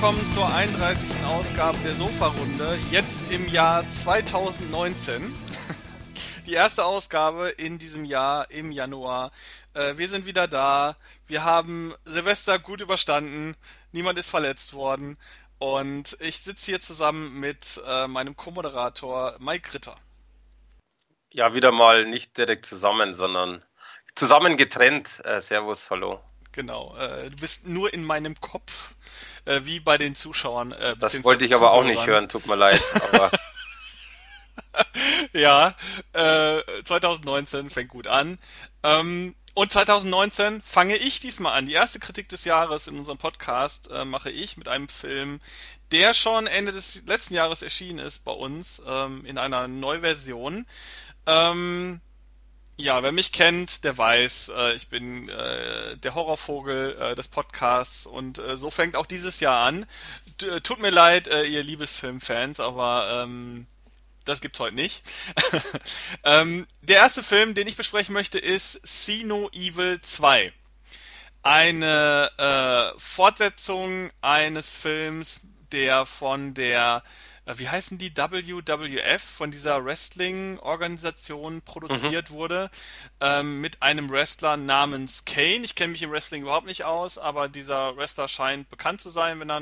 Willkommen zur 31. Ausgabe der Sofa-Runde, jetzt im Jahr 2019. Die erste Ausgabe in diesem Jahr im Januar. Äh, wir sind wieder da. Wir haben Silvester gut überstanden. Niemand ist verletzt worden. Und ich sitze hier zusammen mit äh, meinem Co-Moderator Mike Ritter. Ja, wieder mal nicht direkt zusammen, sondern zusammen getrennt. Äh, servus, hallo. Genau, du bist nur in meinem Kopf, äh, wie bei den Zuschauern. Äh, das wollte ich aber auch nicht hören, tut mir leid. Aber ja, äh, 2019 fängt gut an. Ähm, und 2019 fange ich diesmal an. Die erste Kritik des Jahres in unserem Podcast äh, mache ich mit einem Film, der schon Ende des letzten Jahres erschienen ist bei uns ähm, in einer Neuversion. Ähm, ja, wer mich kennt, der weiß, äh, ich bin äh, der Horrorvogel äh, des Podcasts und äh, so fängt auch dieses Jahr an. T äh, tut mir leid, äh, ihr Liebesfilmfans, aber ähm, das gibt's heute nicht. ähm, der erste Film, den ich besprechen möchte, ist See No Evil 2. Eine Fortsetzung eines Films, der von der, wie heißen die, WWF, von dieser Wrestling-Organisation produziert mhm. wurde, ähm, mit einem Wrestler namens Kane. Ich kenne mich im Wrestling überhaupt nicht aus, aber dieser Wrestler scheint bekannt zu sein, wenn er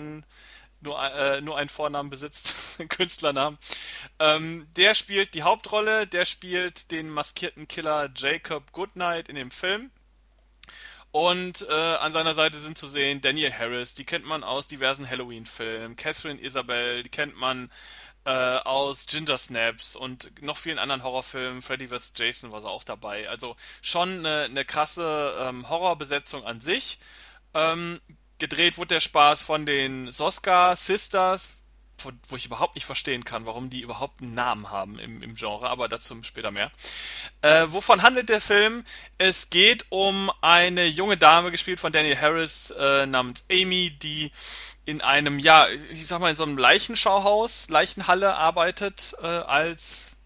nur, äh, nur einen Vornamen besitzt, einen Künstlernamen. Ähm, der spielt die Hauptrolle, der spielt den maskierten Killer Jacob Goodnight in dem Film. Und äh, an seiner Seite sind zu sehen Daniel Harris, die kennt man aus diversen Halloween-Filmen, Catherine Isabel, die kennt man äh, aus Ginger Snaps und noch vielen anderen Horrorfilmen. Freddy vs. Jason war sie auch dabei. Also schon eine, eine krasse ähm, Horrorbesetzung an sich. Ähm, gedreht wurde der Spaß von den Soska Sisters, wo ich überhaupt nicht verstehen kann, warum die überhaupt einen Namen haben im, im Genre, aber dazu später mehr. Äh, wovon handelt der Film? Es geht um eine junge Dame, gespielt von Daniel Harris, äh, namens Amy, die in einem, ja, ich sag mal, in so einem Leichenschauhaus, Leichenhalle arbeitet, äh, als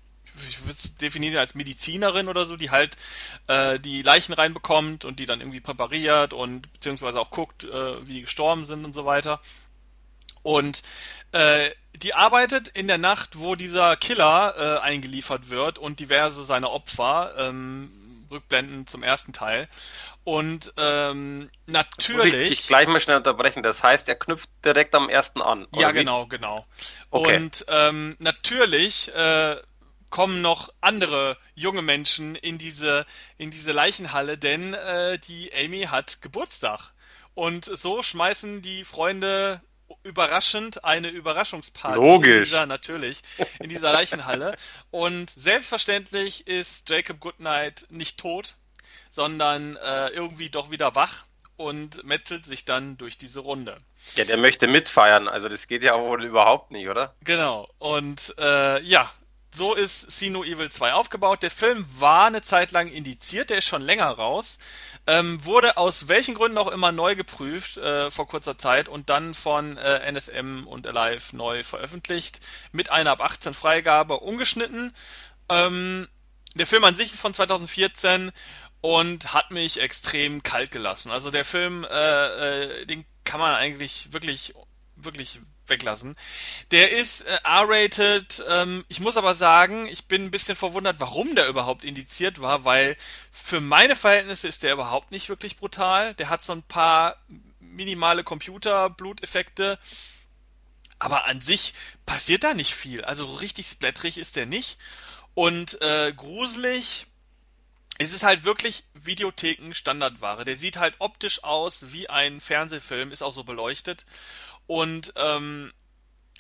ich würde es definieren als Medizinerin oder so, die halt äh, die Leichen reinbekommt und die dann irgendwie präpariert und beziehungsweise auch guckt, äh, wie die gestorben sind und so weiter. Und äh, die arbeitet in der Nacht, wo dieser Killer äh, eingeliefert wird und diverse seiner Opfer, ähm, Rückblenden zum ersten Teil. Und ähm, natürlich. Ich dich gleich mal schnell unterbrechen. Das heißt, er knüpft direkt am ersten an. ja, wie? genau, genau. Okay. Und ähm, natürlich äh, kommen noch andere junge Menschen in diese, in diese Leichenhalle, denn äh, die Amy hat Geburtstag. Und so schmeißen die Freunde überraschend eine Überraschungsparty Logisch. in dieser natürlich in dieser Leichenhalle und selbstverständlich ist Jacob Goodnight nicht tot, sondern äh, irgendwie doch wieder wach und metzelt sich dann durch diese Runde. Ja, der möchte mitfeiern, also das geht ja wohl überhaupt nicht, oder? Genau. Und äh, ja, so ist Sino Evil 2 aufgebaut. Der Film war eine Zeit lang indiziert, der ist schon länger raus. Ähm, wurde aus welchen Gründen auch immer neu geprüft äh, vor kurzer Zeit und dann von äh, NSM und Alive neu veröffentlicht mit einer ab 18 Freigabe ungeschnitten. Ähm, der Film an sich ist von 2014 und hat mich extrem kalt gelassen. Also der Film, äh, äh, den kann man eigentlich wirklich wirklich weglassen. Der ist äh, R-rated. Ähm, ich muss aber sagen, ich bin ein bisschen verwundert, warum der überhaupt indiziert war, weil für meine Verhältnisse ist der überhaupt nicht wirklich brutal. Der hat so ein paar minimale Computer-Bluteffekte. Aber an sich passiert da nicht viel. Also richtig splatterig ist der nicht. Und äh, gruselig es ist halt wirklich Videotheken Standardware. Der sieht halt optisch aus wie ein Fernsehfilm, ist auch so beleuchtet und ähm,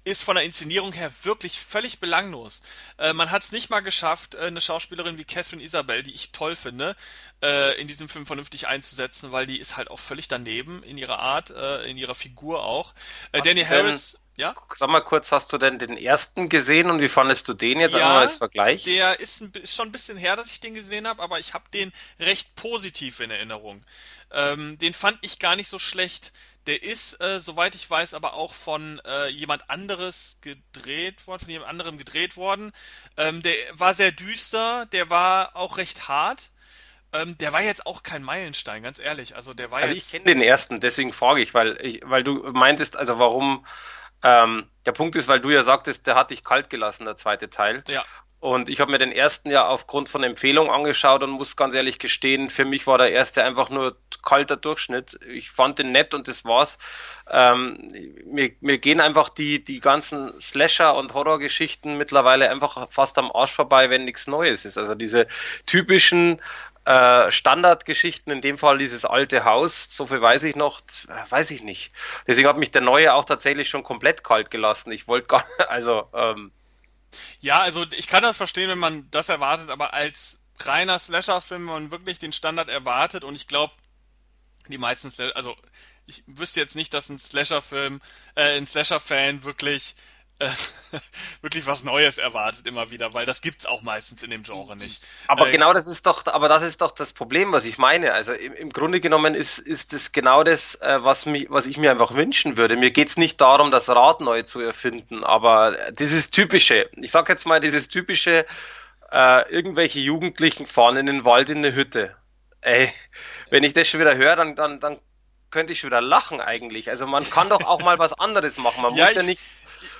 ist von der Inszenierung her wirklich völlig belanglos. Äh, man hat es nicht mal geschafft, äh, eine Schauspielerin wie Catherine Isabel, die ich toll finde, äh, in diesem Film vernünftig einzusetzen, weil die ist halt auch völlig daneben in ihrer Art, äh, in ihrer Figur auch. Äh, Danny Harris. Ja? Sag mal kurz, hast du denn den ersten gesehen und wie fandest du den jetzt ja, einmal als Vergleich? Der ist, ein, ist schon ein bisschen her, dass ich den gesehen habe, aber ich habe den recht positiv in Erinnerung. Ähm, den fand ich gar nicht so schlecht. Der ist, äh, soweit ich weiß, aber auch von äh, jemand anderes gedreht worden, von jemand anderem gedreht worden. Ähm, der war sehr düster, der war auch recht hart. Ähm, der war jetzt auch kein Meilenstein, ganz ehrlich. Also der war Also ich kenne den ersten, deswegen frage ich, weil ich, weil du meintest, also warum, ähm, der Punkt ist, weil du ja sagtest, der hat dich kalt gelassen, der zweite Teil. Ja. Und ich habe mir den ersten ja aufgrund von Empfehlung angeschaut und muss ganz ehrlich gestehen, für mich war der erste einfach nur kalter Durchschnitt. Ich fand den nett und das war's. Ähm, mir, mir gehen einfach die, die ganzen Slasher- und Horrorgeschichten mittlerweile einfach fast am Arsch vorbei, wenn nichts Neues ist. Also diese typischen äh, Standardgeschichten, in dem Fall dieses alte Haus, so viel weiß ich noch, weiß ich nicht. Deswegen hat mich der neue auch tatsächlich schon komplett kalt gelassen. Ich wollte gar, also ähm, Ja, also ich kann das verstehen, wenn man das erwartet, aber als reiner Slasher-Film, wenn man wirklich den Standard erwartet und ich glaube, die meisten Slasher, also ich wüsste jetzt nicht, dass ein Slasher-Film, äh, ein Slasher-Fan wirklich äh, wirklich was Neues erwartet immer wieder, weil das gibt's auch meistens in dem Genre nicht. Aber Äh, genau das ist doch, aber das ist doch das Problem, was ich meine. Also im, im Grunde genommen ist, ist es genau das, äh, was mich, was ich mir einfach wünschen würde. Mir geht's nicht darum, das Rad neu zu erfinden, aber dieses typische, ich sag jetzt mal dieses typische, äh, irgendwelche Jugendlichen fahren in den Wald in eine Hütte. Ey, wenn ich das schon wieder höre, dann, dann, dann könnte ich schon wieder lachen eigentlich. Also man kann doch auch mal was anderes machen. Man Ja, muss ja ich, nicht.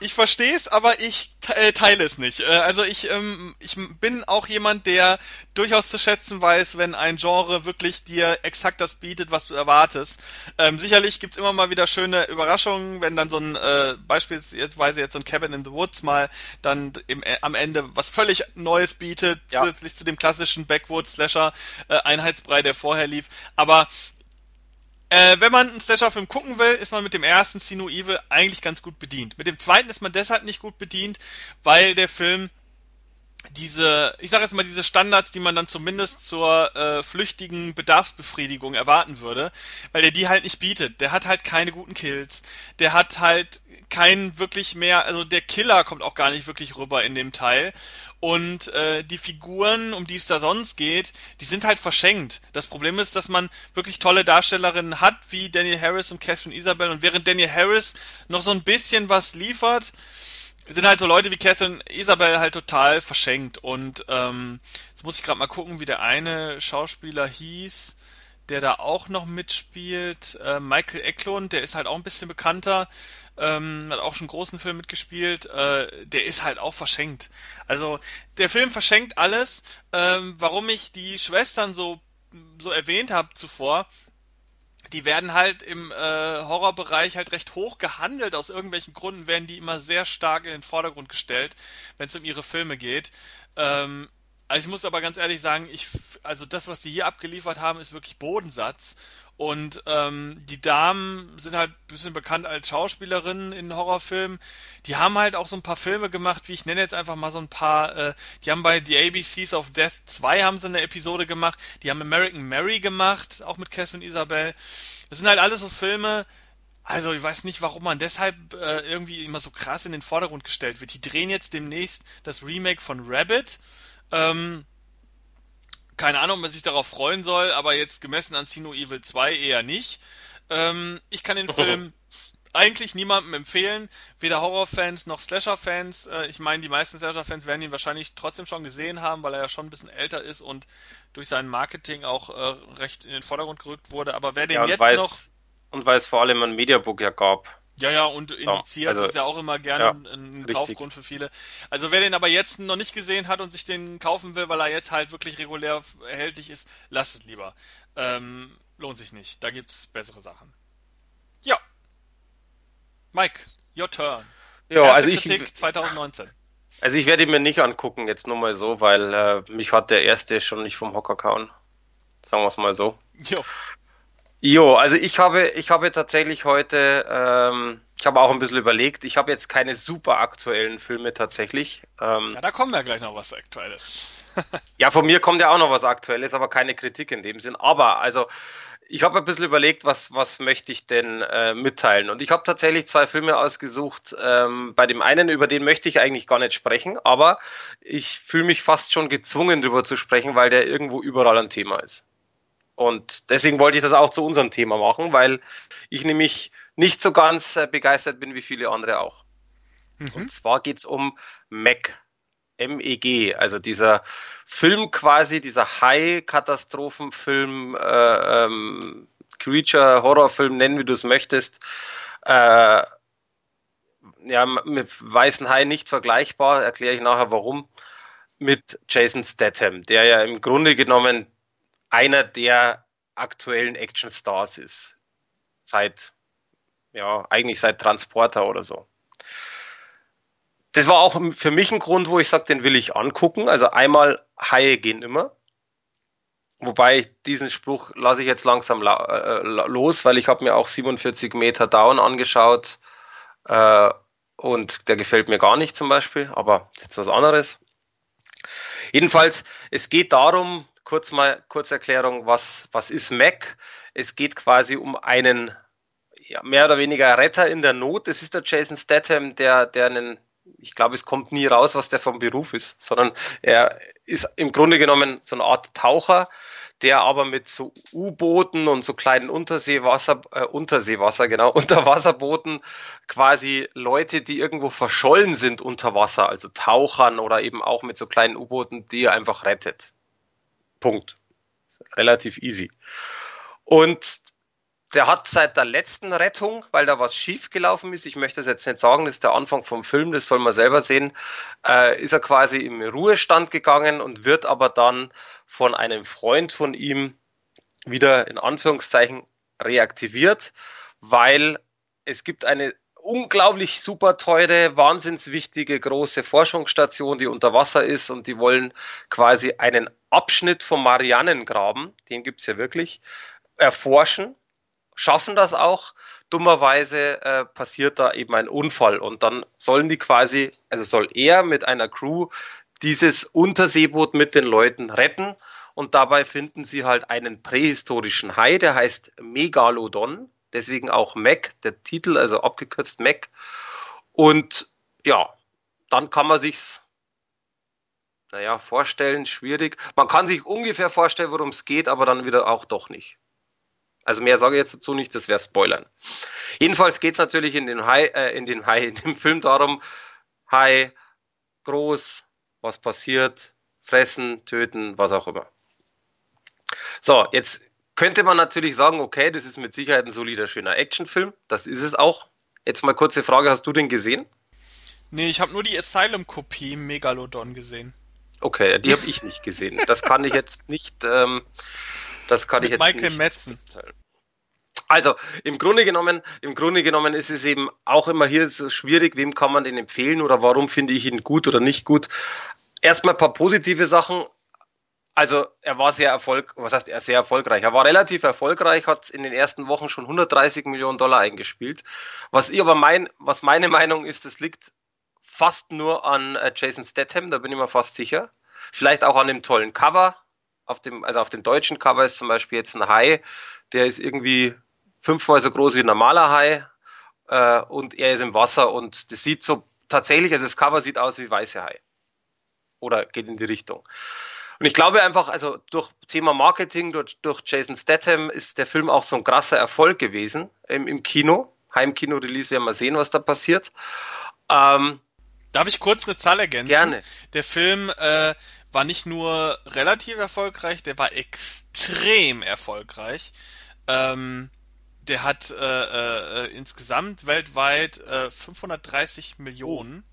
Ich verstehe es, aber ich äh, teile es nicht. Äh, Also ich, ähm, ich bin auch jemand, der durchaus zu schätzen weiß, wenn ein Genre wirklich dir exakt das bietet, was du erwartest. Ähm, sicherlich gibt's immer mal wieder schöne Überraschungen, wenn dann so ein äh, beispielsweise jetzt so ein Cabin in the Woods mal dann im, äh, am Ende was völlig Neues bietet, Ja. zusätzlich zu dem klassischen Backwoods-Slasher äh, Einheitsbrei, der vorher lief. Aber äh, wenn man einen Slasher-Film gucken will, ist man mit dem ersten See No Evil eigentlich ganz gut bedient. Mit dem zweiten ist man deshalb nicht gut bedient, weil der Film diese, ich sage jetzt mal diese Standards, die man dann zumindest zur äh, flüchtigen Bedarfsbefriedigung erwarten würde, weil der die halt nicht bietet. Der hat halt keine guten Kills. Der hat halt keinen wirklich mehr, also der Killer kommt auch gar nicht wirklich rüber in dem Teil. Und äh, die Figuren, um die es da sonst geht, die sind halt verschenkt. Das Problem ist, dass man wirklich tolle Darstellerinnen hat, wie Daniel Harris und Catherine Isabel. Und während Daniel Harris noch so ein bisschen was liefert, sind halt so Leute wie Catherine Isabel halt total verschenkt. Und ähm, jetzt muss ich gerade mal gucken, wie der eine Schauspieler hieß, der da auch noch mitspielt. Äh, Michael Eklund, der ist halt auch ein bisschen bekannter, ähm, hat auch schon großen Film mitgespielt. Äh, der ist halt auch verschenkt. Also der Film verschenkt alles. Ähm, warum ich die Schwestern so so erwähnt habe zuvor, die werden halt im äh, Horrorbereich halt recht hoch gehandelt. Aus irgendwelchen Gründen werden die immer sehr stark in den Vordergrund gestellt, wenn es um ihre Filme geht. Ähm, also ich muss aber ganz ehrlich sagen, ich, also das, was die hier abgeliefert haben, ist wirklich Bodensatz. Und ähm, die Damen sind halt ein bisschen bekannt als Schauspielerinnen in Horrorfilmen. Die haben halt auch so ein paar Filme gemacht, wie ich nenne jetzt einfach mal so ein paar, äh, die haben bei The ABCs of Death 2 haben sie eine Episode gemacht, die haben American Mary gemacht, auch mit Catherine Isabel. Das sind halt alles so Filme, also ich weiß nicht, warum man deshalb äh, irgendwie immer so krass in den Vordergrund gestellt wird. Die drehen jetzt demnächst das Remake von Rabbit. Ähm, keine Ahnung, ob man sich darauf freuen soll, aber jetzt gemessen an Sino Evil 2 eher nicht. Ähm, ich kann den Film eigentlich niemandem empfehlen, weder Horrorfans noch Slasher-Fans. Äh, ich meine, die meisten Slasher-Fans werden ihn wahrscheinlich trotzdem schon gesehen haben, weil er ja schon ein bisschen älter ist und durch sein Marketing auch äh, recht in den Vordergrund gerückt wurde. Aber wer den Ja, jetzt weil noch und weil es vor allem ein Mediabook ja gab. Ja, ja, und indiziert also, ist ja auch immer gerne ja, ein, richtig. Kaufgrund für viele. Also wer den aber jetzt noch nicht gesehen hat und sich den kaufen will, weil er jetzt halt wirklich regulär erhältlich ist, lasst es lieber. Ähm, lohnt sich nicht. Da gibt's bessere Sachen. Ja, Mike, your turn. Ja, Erste also ich, Kritik 2019. also ich werde ihn mir nicht angucken, jetzt nur mal so, weil äh, mich hat der erste schon nicht vom Hocker kauen. Sagen wir es mal so. Jo, Jo, also ich habe, ich habe tatsächlich heute, ähm, ich habe auch ein bisschen überlegt, ich habe jetzt keine super aktuellen Filme tatsächlich. Ähm, ja, da kommen wir gleich noch was Aktuelles. ja, von mir kommt ja auch noch was Aktuelles, aber keine Kritik in dem Sinn. Aber also, ich habe ein bisschen überlegt, was, was möchte ich denn äh, mitteilen. Und ich habe tatsächlich zwei Filme ausgesucht. Ähm, bei dem einen, über den möchte ich eigentlich gar nicht sprechen, aber ich fühle mich fast schon gezwungen, darüber zu sprechen, weil der irgendwo überall ein Thema ist. Und deswegen wollte ich das auch zu unserem Thema machen, weil ich nämlich nicht so ganz äh, begeistert bin wie viele andere auch. Mhm. Und zwar geht's um Mac. MEG, also dieser Film quasi, dieser High-Katastrophenfilm, äh, ähm, Creature-Horrorfilm, nennen wie du es möchtest, äh, ja, mit Weißen Hai nicht vergleichbar, erkläre ich nachher warum, mit Jason Statham, der ja im Grunde genommen einer der aktuellen Action-Stars ist. Seit, ja, eigentlich seit Transporter oder so. Das war auch für mich ein Grund, wo ich sage, den will ich angucken. Also einmal Haie gehen immer. Wobei diesen Spruch lasse ich jetzt langsam äh, los, weil ich habe mir auch 47 Meter Down angeschaut äh, und der gefällt mir gar nicht zum Beispiel, aber ist jetzt was anderes. Jedenfalls, es geht darum, kurz mal Kurzerklärung, was, was ist Mac? Es geht quasi um einen ja, mehr oder weniger Retter in der Not. Das ist der Jason Statham, der, der einen, ich glaube, es kommt nie raus, was der vom Beruf ist, sondern er ist im Grunde genommen so eine Art Taucher, der aber mit so U-Booten und so kleinen Unterseewasser, äh, Unterseewasser, genau, Unterwasserbooten quasi Leute, die irgendwo verschollen sind unter Wasser, also Tauchern oder eben auch mit so kleinen U-Booten, die er einfach rettet. Punkt. Relativ easy. Und der hat seit der letzten Rettung, weil da was schief gelaufen ist, ich möchte das jetzt nicht sagen, das ist der Anfang vom Film, das soll man selber sehen, äh, ist er quasi im Ruhestand gegangen und wird aber dann von einem Freund von ihm wieder in Anführungszeichen reaktiviert, weil es gibt eine unglaublich super teure, wahnsinnswichtige große Forschungsstation, die unter Wasser ist und die wollen quasi einen Abschnitt vom Marianengraben, den gibt's ja wirklich, erforschen schaffen das auch. Dummerweise äh, passiert da eben ein Unfall und dann sollen die quasi, also soll er mit einer Crew dieses Unterseeboot mit den Leuten retten und dabei finden sie halt einen prähistorischen Hai, der heißt Megalodon, deswegen auch Mac, der Titel, also abgekürzt Mac. Und ja, dann kann man sich's naja, vorstellen, schwierig. Man kann sich ungefähr vorstellen, worum es geht, aber dann wieder auch doch nicht. Also mehr sage ich jetzt dazu nicht, das wäre Spoilern. Jedenfalls geht es natürlich in den Hai, äh, in den Hai, in dem Film darum, Hai, groß, was passiert, fressen, töten, was auch immer. So, jetzt könnte man natürlich sagen, okay, das ist mit Sicherheit ein solider, schöner Actionfilm. Das ist es auch. Jetzt mal kurze Frage, hast du den gesehen? Nee, ich habe nur die Asylum-Kopie Megalodon gesehen. Okay, die habe ich nicht gesehen. Das kann ich jetzt nicht ähm, das kann Mit ich jetzt Michael nicht. Madsen. Also im Grunde genommen, im Grunde genommen ist es eben auch immer hier so schwierig, wem kann man den empfehlen oder warum finde ich ihn gut oder nicht gut. Erstmal ein paar positive Sachen. Also er war sehr erfolg, was heißt er sehr erfolgreich? Er war relativ erfolgreich, hat in den ersten Wochen schon 130 Millionen Dollar eingespielt. Was ich aber mein, was meine Meinung ist, das liegt fast nur an äh, Jason Statham, da bin ich mir fast sicher. Vielleicht auch an dem tollen Cover, auf dem, also auf dem deutschen Cover ist zum Beispiel jetzt ein Hai, der ist irgendwie fünfmal so groß wie ein normaler Hai äh, und er ist im Wasser und das sieht so tatsächlich, also das Cover sieht aus wie weiße Hai. Oder geht in die Richtung. Und ich glaube einfach, also durch Thema Marketing, durch, durch Jason Statham ist der Film auch so ein krasser Erfolg gewesen im, im Kino. Heimkino-Release werden wir sehen, was da passiert. Ähm, Darf ich kurz eine Zahl ergänzen? Gerne. Der Film äh, war nicht nur relativ erfolgreich, der war extrem erfolgreich. Ähm, der hat äh, äh, insgesamt weltweit äh, 530 Millionen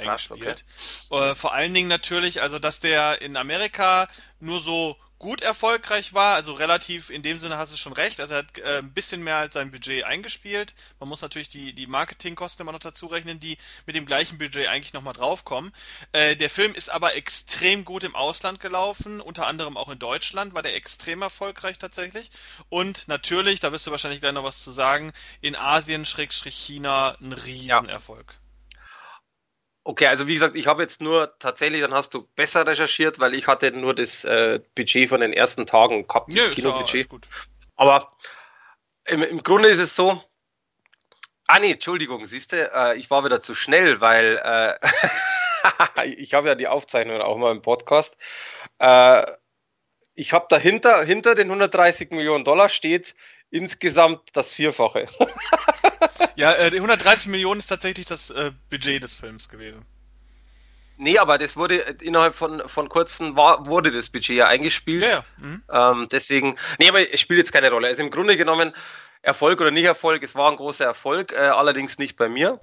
eingespielt. Okay. Äh, vor allen Dingen natürlich, also dass der in Amerika nur so gut erfolgreich war, also relativ in dem Sinne hast du schon recht, also er hat äh, ein bisschen mehr als sein Budget eingespielt. Man muss natürlich die, die Marketingkosten immer noch dazu rechnen, die mit dem gleichen Budget eigentlich nochmal draufkommen. Äh, der Film ist aber extrem gut im Ausland gelaufen, unter anderem auch in Deutschland war der extrem erfolgreich tatsächlich. Und natürlich, da wirst du wahrscheinlich gleich noch was zu sagen, in Asien, Schrägstrich China, ein Riesenerfolg. Ja. Okay, also wie gesagt, ich habe jetzt nur tatsächlich, dann hast du besser recherchiert, weil ich hatte nur das äh, Budget von den ersten Tagen gehabt, das ja, Kinobudget. Aber im, im Grunde ist es so, Ah nee, Entschuldigung, siehst du, äh, ich war wieder zu schnell, weil äh, ich habe ja die Aufzeichnung auch mal im Podcast. Äh, ich habe dahinter, hinter den 130 Millionen Dollar steht insgesamt das Vierfache. ja, äh, die 130 Millionen ist tatsächlich das äh, Budget des Films gewesen. Nee, aber das wurde innerhalb von, von kurzen war, wurde das Budget ja eingespielt. Ja, ja. Mhm. Ähm, deswegen, nee, aber es spielt jetzt keine Rolle. Also im Grunde genommen, Erfolg oder nicht Erfolg, es war ein großer Erfolg, äh, allerdings nicht bei mir.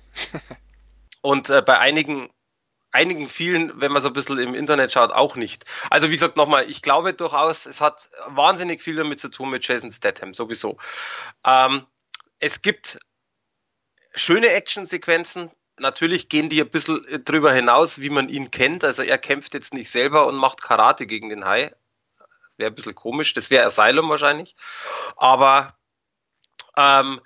Und äh, bei einigen, einigen vielen, wenn man so ein bisschen im Internet schaut, auch nicht. Also wie gesagt, nochmal, ich glaube durchaus, es hat wahnsinnig viel damit zu tun mit Jason Statham, sowieso. Ähm, es gibt schöne Actionsequenzen, natürlich gehen die ein bisschen drüber hinaus, wie man ihn kennt. Also er kämpft jetzt nicht selber und macht Karate gegen den Hai. Wäre ein bisschen komisch. Das wäre Asylum wahrscheinlich. Aber ähm,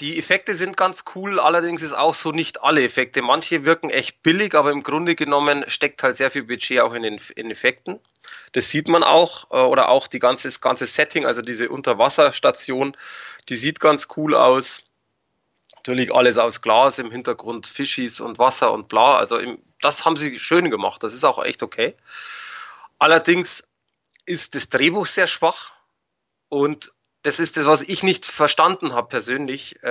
die Effekte sind ganz cool, allerdings ist auch so nicht alle Effekte. Manche wirken echt billig, aber im Grunde genommen steckt halt sehr viel Budget auch in den in Effekten. Das sieht man auch, äh, oder auch die ganze, das ganze Setting, also diese Unterwasserstation, die sieht ganz cool aus. Natürlich alles aus Glas, im Hintergrund Fischis und Wasser und bla. Also im, das haben sie schön gemacht, das ist auch echt okay. Allerdings ist das Drehbuch sehr schwach und das ist das, was ich nicht verstanden habe persönlich. Äh,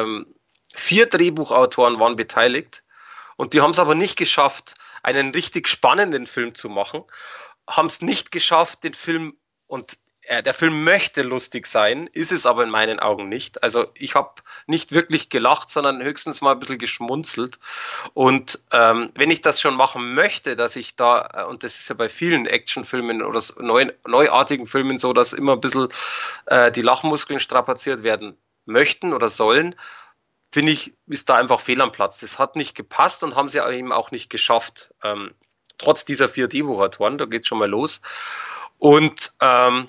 ähm, vier Drehbuchautoren waren beteiligt und die haben es aber nicht geschafft, einen richtig spannenden Film zu machen, haben es nicht geschafft, den Film und der Film möchte lustig sein, ist es aber in meinen Augen nicht. Also ich habe nicht wirklich gelacht, sondern höchstens mal ein bisschen geschmunzelt. Und ähm, wenn ich das schon machen möchte, dass ich da, äh, und das ist ja bei vielen Actionfilmen oder neu, neuartigen Filmen so, dass immer ein bisschen äh, die Lachmuskeln strapaziert werden möchten oder sollen, finde ich, ist da einfach fehl am Platz. Das hat nicht gepasst und haben sie eben auch nicht geschafft. Ähm, trotz dieser vier Drehbuchautoren, da geht schon mal los. Und ähm,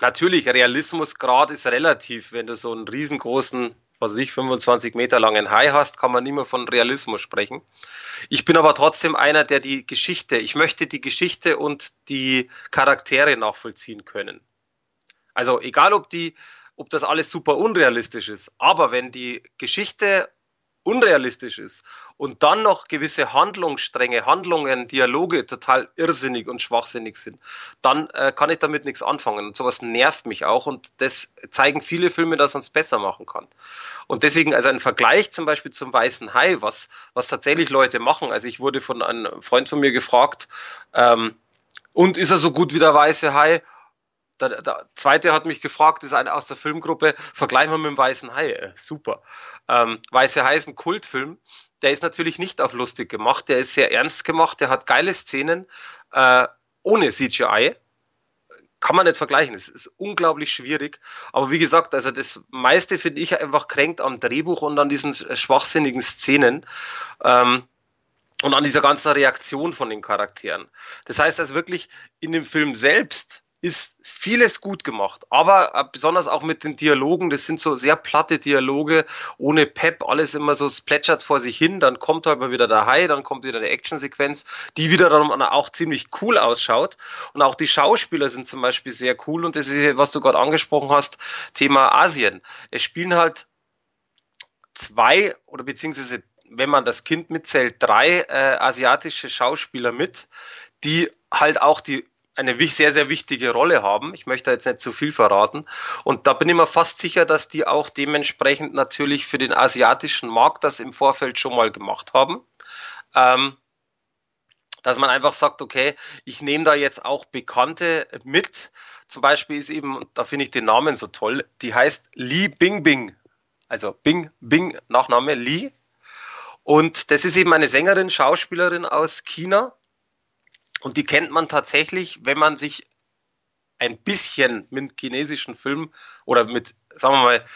natürlich, Realismusgrad ist relativ. Wenn du so einen riesengroßen, was weiß ich, 25 Meter langen Hai hast, kann man nicht mehr von Realismus sprechen. Ich bin aber trotzdem einer, der die Geschichte, ich möchte die Geschichte und die Charaktere nachvollziehen können. Also egal, ob die, ob das alles super unrealistisch ist, aber wenn die Geschichte unrealistisch ist und dann noch gewisse Handlungsstränge, Handlungen, Dialoge total irrsinnig und schwachsinnig sind, dann äh, kann ich damit nichts anfangen. Und sowas nervt mich auch und das zeigen viele Filme, dass man es besser machen kann. Und deswegen, also ein Vergleich zum Beispiel zum Weißen Hai, was, was tatsächlich Leute machen. Also ich wurde von einem Freund von mir gefragt, ähm, und ist er so gut wie der Weiße Hai? Der, der zweite hat mich gefragt, ist einer aus der Filmgruppe, vergleichen wir mit dem Weißen Hai. Äh, super. Ähm, Weiße Hai ist ein Kultfilm. Der ist natürlich nicht auf lustig gemacht, der ist sehr ernst gemacht, der hat geile Szenen äh, ohne CGI. Kann man nicht vergleichen, es ist unglaublich schwierig. Aber wie gesagt, also das meiste finde ich einfach kränkt am Drehbuch und an diesen schwachsinnigen Szenen. Ähm, und an dieser ganzen Reaktion von den Charakteren. Das heißt, dass wirklich in dem Film selbst ist vieles gut gemacht, aber äh, besonders auch mit den Dialogen, das sind so sehr platte Dialoge, ohne Pep, alles immer so, es plätschert vor sich hin, dann kommt halt mal wieder der Hai, dann kommt wieder eine Actionsequenz, die wiederum auch ziemlich cool ausschaut und auch die Schauspieler sind zum Beispiel sehr cool und das ist, was du gerade angesprochen hast, Thema Asien. Es spielen halt zwei oder beziehungsweise wenn man das Kind mitzählt, drei äh, asiatische Schauspieler mit, die halt auch die eine sehr, sehr wichtige Rolle haben. Ich möchte jetzt nicht zu viel verraten. Und da bin ich mir fast sicher, dass die auch dementsprechend natürlich für den asiatischen Markt das im Vorfeld schon mal gemacht haben. Ähm, dass man einfach sagt, okay, ich nehme da jetzt auch Bekannte mit. Zum Beispiel ist eben, da finde ich den Namen so toll, die heißt Li Bingbing. Also Bing, Bing, Nachname Li. Und das ist eben eine Sängerin, Schauspielerin aus China und die kennt man tatsächlich, wenn man sich ein bisschen mit chinesischen Filmen oder mit, sagen wir mal,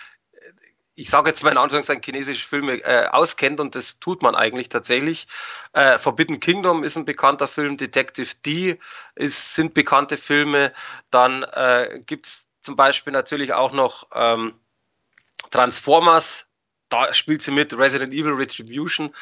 ich sage jetzt mal in Anführungszeichen chinesische Filme äh, auskennt und das tut man eigentlich tatsächlich. Äh, Forbidden Kingdom ist ein bekannter Film, Detective D ist, sind bekannte Filme. Dann äh, gibt's zum Beispiel natürlich auch noch ähm, Transformers da spielt sie mit, Resident Evil Retribution.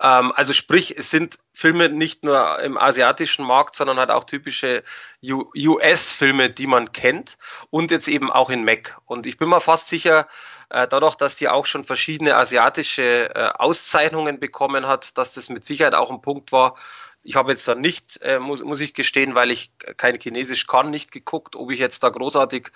Ähm, also sprich, es sind Filme nicht nur im asiatischen Markt, sondern halt auch typische US-Filme, die man kennt und jetzt eben auch in Mac. Und ich bin mir fast sicher, äh, dadurch, dass die auch schon verschiedene asiatische äh, Auszeichnungen bekommen hat, dass das mit Sicherheit auch ein Punkt war. Ich habe jetzt dann nicht, äh, muss, muss ich gestehen, weil ich kein Chinesisch kann, nicht geguckt, ob ich jetzt da großartig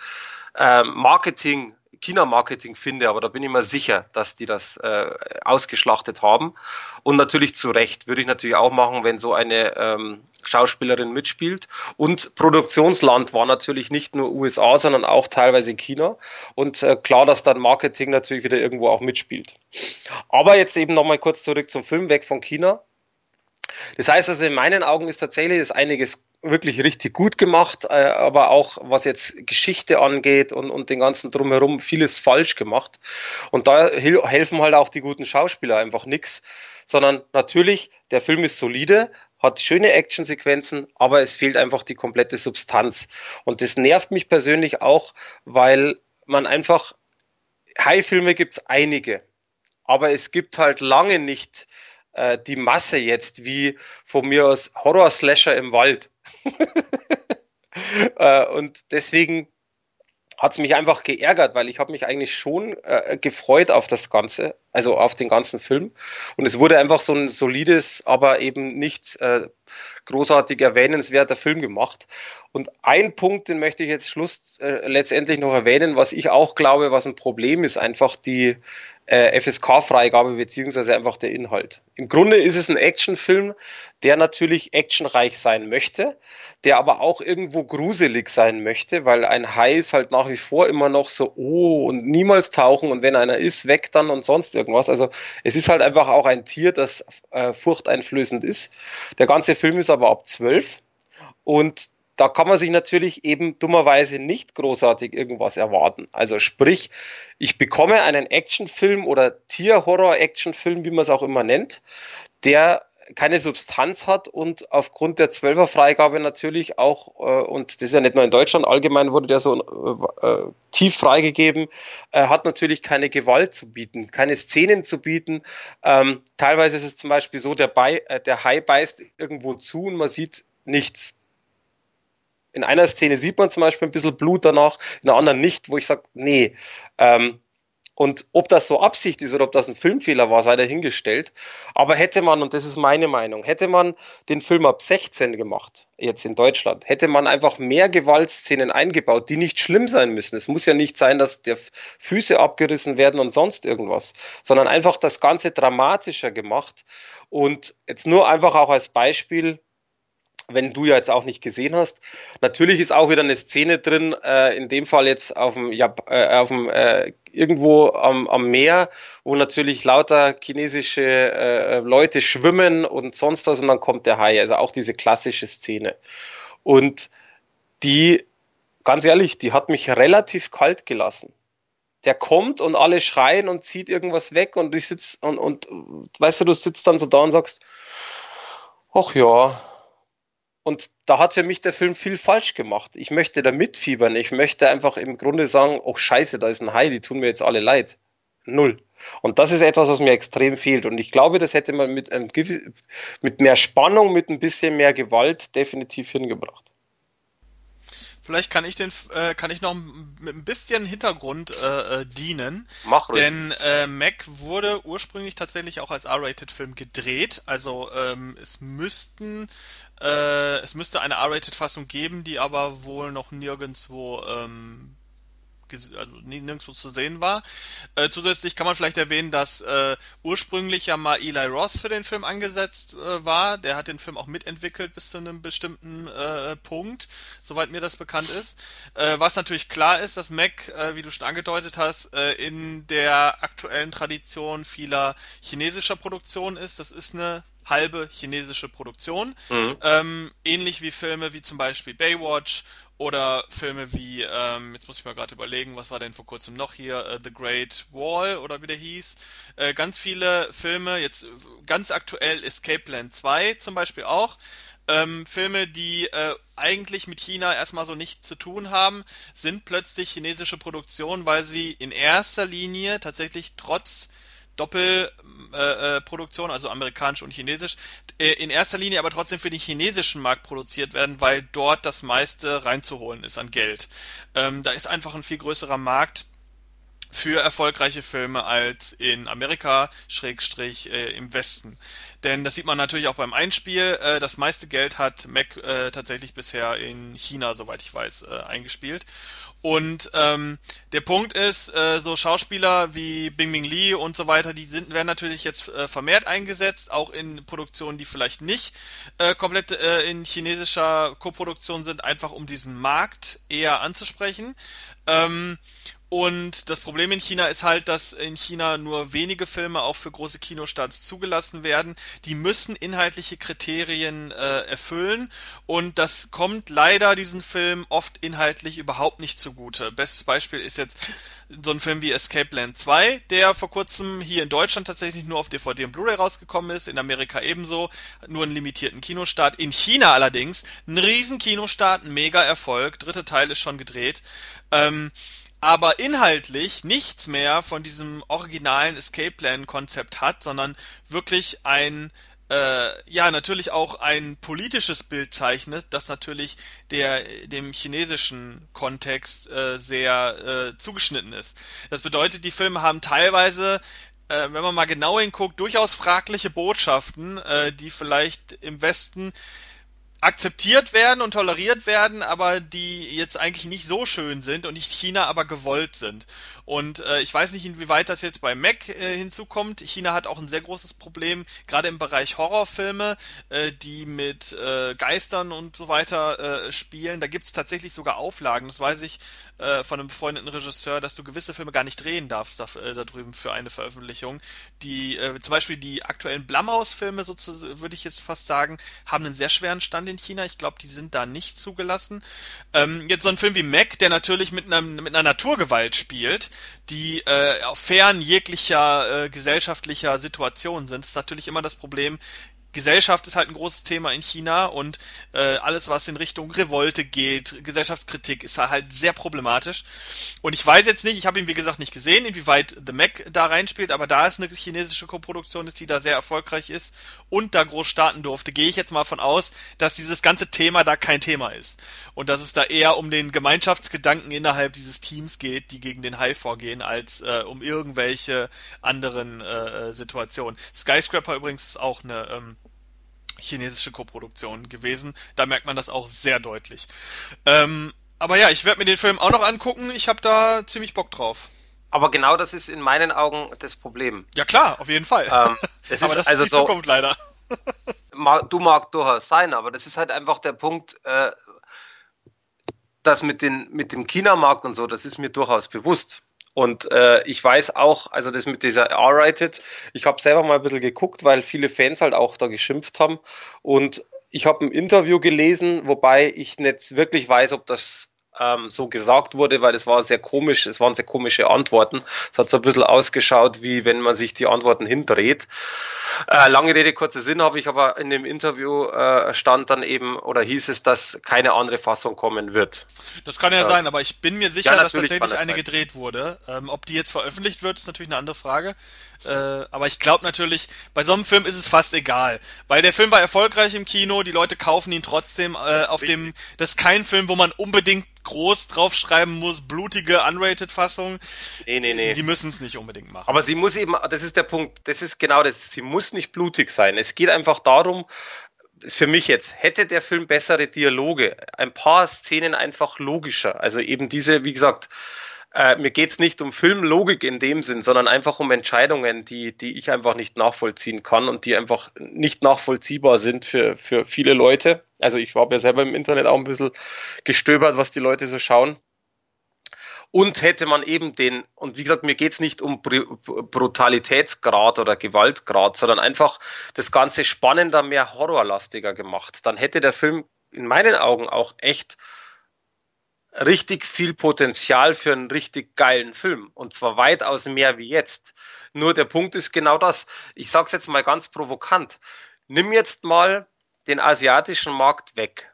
äh, Marketing China-Marketing finde, aber da bin ich mir sicher, dass die das äh, ausgeschlachtet haben. Und natürlich zu Recht würde ich natürlich auch machen, wenn so eine ähm, Schauspielerin mitspielt. Und Produktionsland war natürlich nicht nur USA, sondern auch teilweise China. Und äh, klar, dass dann Marketing natürlich wieder irgendwo auch mitspielt. Aber jetzt eben nochmal kurz zurück zum Film, weg von China. Das heißt also, in meinen Augen ist tatsächlich das einiges wirklich richtig gut gemacht, äh, aber auch was jetzt Geschichte angeht und, und den ganzen drumherum vieles falsch gemacht. Und da helfen halt auch die guten Schauspieler einfach nix, sondern natürlich, der Film ist solide, hat schöne Actionsequenzen, aber es fehlt einfach die komplette Substanz. Und das nervt mich persönlich auch, weil man einfach, High-Filme gibt es einige, aber es gibt halt lange nicht äh, die Masse jetzt wie von mir aus Horror-Slasher im Wald. äh, und deswegen hat es mich einfach geärgert, weil ich habe mich eigentlich schon äh, gefreut auf das Ganze, also auf den ganzen Film. Und es wurde einfach so ein solides, aber eben nicht äh, großartig erwähnenswerter Film gemacht. Und ein Punkt, den möchte ich jetzt Schluss äh, letztendlich noch erwähnen, was ich auch glaube, was ein Problem ist, einfach die äh, FSK-Freigabe beziehungsweise einfach der Inhalt. Im Grunde ist es ein Actionfilm, der natürlich actionreich sein möchte, der aber auch irgendwo gruselig sein möchte, weil ein Hai ist halt nach wie vor immer noch so, oh, und niemals tauchen und wenn einer ist, weg dann und sonst irgendwas. Also es ist halt einfach auch ein Tier, das äh, furchteinflößend ist. Der ganze Film ist aber ab zwölf und da kann man sich natürlich eben dummerweise nicht großartig irgendwas erwarten. Also sprich, ich bekomme einen Actionfilm oder Tierhorror-Actionfilm, wie man es auch immer nennt, der keine Substanz hat und aufgrund der Zwölferfreigabe natürlich auch, äh, und das ist ja nicht nur in Deutschland, allgemein wurde der so äh, äh, tief freigegeben, äh, hat natürlich keine Gewalt zu bieten, keine Szenen zu bieten. Ähm, teilweise ist es zum Beispiel so, der, Bei, äh, der Hai beißt irgendwo zu und man sieht nichts. In einer Szene sieht man zum Beispiel ein bisschen Blut danach, in der anderen nicht, wo ich sage, nee. Ähm, und ob das so Absicht ist oder ob das ein Filmfehler war, sei dahingestellt. Aber hätte man, und das ist meine Meinung, hätte man den Film ab 16 gemacht, jetzt in Deutschland, hätte man einfach mehr Gewaltszenen eingebaut, die nicht schlimm sein müssen. Es muss ja nicht sein, dass der Füße abgerissen werden und sonst irgendwas, sondern einfach das Ganze dramatischer gemacht. Und jetzt nur einfach auch als Beispiel, wenn du ja jetzt auch nicht gesehen hast. Natürlich ist auch wieder eine Szene drin, äh, in dem Fall jetzt auf dem, ja, äh, auf dem äh, irgendwo am, am Meer, wo natürlich lauter chinesische äh, Leute schwimmen und sonst was und dann kommt der Hai. Also auch diese klassische Szene. Und die, ganz ehrlich, die hat mich relativ kalt gelassen. Der kommt und alle schreien und zieht irgendwas weg und ich sitz und, und weißt du, du sitzt dann so da und sagst, ach ja, und da hat für mich der Film viel falsch gemacht. Ich möchte da mitfiebern. Ich möchte einfach im Grunde sagen, oh scheiße, da ist ein Hai, die tun mir jetzt alle leid. Null. Und das ist etwas, was mir extrem fehlt. Und ich glaube, das hätte man mit, einem, mit mehr Spannung, mit ein bisschen mehr Gewalt definitiv hingebracht. Vielleicht kann ich den, äh, kann ich noch mit ein bisschen Hintergrund äh, äh, dienen. Mach ruhig. Denn äh, Mac wurde ursprünglich tatsächlich auch als R-Rated-Film gedreht. Also ähm, es müssten, äh, es müsste eine R-Rated-Fassung geben, die aber wohl noch nirgendwo ähm, also nirgendwo zu sehen war. Äh, zusätzlich kann man vielleicht erwähnen, dass äh, ursprünglich ja mal Eli Roth für den Film angesetzt äh, war. Der hat den Film auch mitentwickelt bis zu einem bestimmten äh, Punkt, soweit mir das bekannt ist. Äh, was natürlich klar ist, dass Mac, äh, wie du schon angedeutet hast, in der aktuellen Tradition vieler chinesischer Produktion ist. Das ist eine halbe chinesische Produktion. Mhm. Ähm, ähnlich wie Filme wie zum Beispiel Baywatch oder Filme wie, ähm, jetzt muss ich mal gerade überlegen, was war denn vor kurzem noch hier, uh, The Great Wall oder wie der hieß. Äh, ganz viele Filme, jetzt ganz aktuell Escape Plan 2 zum Beispiel auch. Ähm, Filme, die äh, eigentlich mit China erstmal so nichts zu tun haben, sind plötzlich chinesische Produktionen, weil sie in erster Linie tatsächlich trotz Doppelproduktion, äh, äh also amerikanisch und chinesisch, äh, in erster Linie aber trotzdem für den chinesischen Markt produziert werden, weil dort das meiste reinzuholen ist an Geld. Ähm, da ist einfach ein viel größerer Markt für erfolgreiche Filme als in Amerika, Schrägstrich äh, im Westen. Denn das sieht man natürlich auch beim Einspiel. Äh, das meiste Geld hat Mac äh, tatsächlich bisher in China, soweit ich weiß, äh, eingespielt. Und ähm, der Punkt ist, äh, so Schauspieler wie Bing Bing Lee und so weiter, die sind werden natürlich jetzt äh, vermehrt eingesetzt, auch in Produktionen, die vielleicht nicht äh, komplett äh, in chinesischer Koproduktion sind, einfach um diesen Markt eher anzusprechen. Ähm, und das Problem in China ist halt, dass in China nur wenige Filme auch für große Kinostarts zugelassen werden. Die müssen inhaltliche Kriterien äh, erfüllen und das kommt leider diesen Film oft inhaltlich überhaupt nicht zugute. Bestes Beispiel ist jetzt so ein Film wie Escape Land 2, der vor kurzem hier in Deutschland tatsächlich nur auf DVD und Blu-ray rausgekommen ist, in Amerika ebenso, nur einen limitierten Kinostart. In China allerdings ein riesen Kinostart, ein mega Erfolg. Dritte Teil ist schon gedreht. Ähm, aber inhaltlich nichts mehr von diesem originalen Escape Plan Konzept hat, sondern wirklich ein äh, ja natürlich auch ein politisches Bild zeichnet, das natürlich der dem chinesischen Kontext äh, sehr äh, zugeschnitten ist. Das bedeutet, die Filme haben teilweise äh, wenn man mal genau hinguckt, durchaus fragliche Botschaften, äh, die vielleicht im Westen akzeptiert werden und toleriert werden, aber die jetzt eigentlich nicht so schön sind und nicht China aber gewollt sind. Und äh, ich weiß nicht, inwieweit das jetzt bei Mac äh, hinzukommt. China hat auch ein sehr großes Problem, gerade im Bereich Horrorfilme, äh, die mit äh, Geistern und so weiter äh, spielen. Da gibt es tatsächlich sogar Auflagen, das weiß ich äh, von einem befreundeten Regisseur, dass du gewisse Filme gar nicht drehen darfst da, äh, da drüben für eine Veröffentlichung. Die, äh, zum Beispiel die aktuellen Blumhouse-Filme, sozusagen, würde ich jetzt fast sagen, haben einen sehr schweren Stand in China. Ich glaube, die sind da nicht zugelassen. Ähm, jetzt so ein Film wie Mac, der natürlich mit, einem, mit einer Naturgewalt spielt, die äh, fern jeglicher äh, gesellschaftlicher Situation sind, ist natürlich immer das Problem, Gesellschaft ist halt ein großes Thema in China und äh, alles, was in Richtung Revolte geht, Gesellschaftskritik, ist halt sehr problematisch. Und ich weiß jetzt nicht, ich habe ihn wie gesagt nicht gesehen, inwieweit The Mac da reinspielt, aber da es eine chinesische Koproduktion ist, die da sehr erfolgreich ist und da groß starten durfte, gehe ich jetzt mal von aus, dass dieses ganze Thema da kein Thema ist. Und dass es da eher um den Gemeinschaftsgedanken innerhalb dieses Teams geht, die gegen den Hai vorgehen, als äh, um irgendwelche anderen äh, Situationen. Skyscraper übrigens ist auch eine ähm, chinesische Koproduktion gewesen. Da merkt man das auch sehr deutlich. Ähm, aber ja, ich werde mir den Film auch noch angucken. Ich habe da ziemlich Bock drauf. Aber genau das ist in meinen Augen das Problem. Ja klar, auf jeden Fall. Ähm, das aber das also ist die so, Zukunft leider. du mag durchaus sein, aber das ist halt einfach der Punkt, äh, dass mit, den, mit dem China-Markt und so, das ist mir durchaus bewusst. Und äh, ich weiß auch, also das mit dieser R-Rated, ich habe selber mal ein bisschen geguckt, weil viele Fans halt auch da geschimpft haben. Und ich habe ein Interview gelesen, wobei ich nicht wirklich weiß, ob das ähm, so gesagt wurde, weil es war sehr komisch, es waren sehr komische Antworten. Es hat so ein bisschen ausgeschaut, wie wenn man sich die Antworten hindreht. Äh, lange Rede, kurzer Sinn habe ich aber in dem Interview äh, stand dann eben oder hieß es, dass keine andere Fassung kommen wird. Das kann ja äh, sein, aber ich bin mir sicher, ja, dass tatsächlich eine sein. gedreht wurde. Ähm, ob die jetzt veröffentlicht wird, ist natürlich eine andere Frage. Äh, aber ich glaube natürlich, bei so einem Film ist es fast egal, weil der Film war erfolgreich im Kino, die Leute kaufen ihn trotzdem äh, auf Richtig. dem. Das ist kein Film, wo man unbedingt groß draufschreiben muss, blutige Unrated-Fassung. Nee, nee, nee. Sie müssen es nicht unbedingt machen. Aber sie muss eben, das ist der Punkt, das ist genau das, sie muss nicht blutig sein. Es geht einfach darum, für mich jetzt, hätte der Film bessere Dialoge, ein paar Szenen einfach logischer. Also eben diese, wie gesagt, äh, mir geht's nicht um Filmlogik in dem Sinn, sondern einfach um Entscheidungen, die, die ich einfach nicht nachvollziehen kann und die einfach nicht nachvollziehbar sind für, für viele Leute. Also ich habe ja selber im Internet auch ein bisschen gestöbert, was die Leute so schauen. Und hätte man eben den, und wie gesagt, mir geht's nicht um Brutalitätsgrad oder Gewaltgrad, sondern einfach das Ganze spannender, mehr horrorlastiger gemacht. Dann hätte der Film in meinen Augen auch echt richtig viel Potenzial für einen richtig geilen Film. Und zwar weitaus mehr wie jetzt. Nur der Punkt ist genau das. Ich sag's jetzt mal ganz provokant. Nimm jetzt mal den asiatischen Markt weg.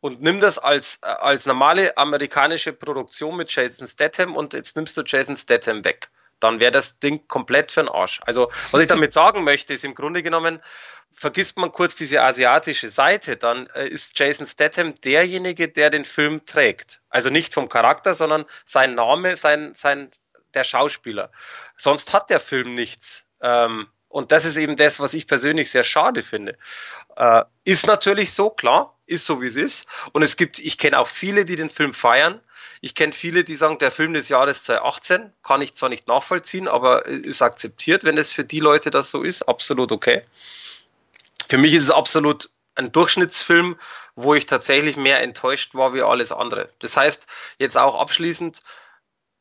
Und nimm das als, äh, als normale amerikanische Produktion mit Jason Statham und jetzt nimmst du Jason Statham weg. Dann wäre das Ding komplett für den Arsch. Also, was ich damit sagen möchte, ist im Grunde genommen, vergisst man kurz diese asiatische Seite, dann äh, ist Jason Statham derjenige, der den Film trägt. Also nicht vom Charakter, sondern sein Name, sein, sein, der Schauspieler. Sonst hat der Film nichts. Ähm, und das ist eben das, was ich persönlich sehr schade finde. Äh, ist natürlich so, klar, ist so wie es ist. Und es gibt, ich kenne auch viele, die den Film feiern. Ich kenne viele, die sagen, der Film des Jahres 2018 kann ich zwar nicht nachvollziehen, aber ist akzeptiert, wenn es für die Leute das so ist, absolut okay. Für mich ist es absolut ein Durchschnittsfilm, wo ich tatsächlich mehr enttäuscht war wie alles andere. Das heißt, jetzt auch abschließend,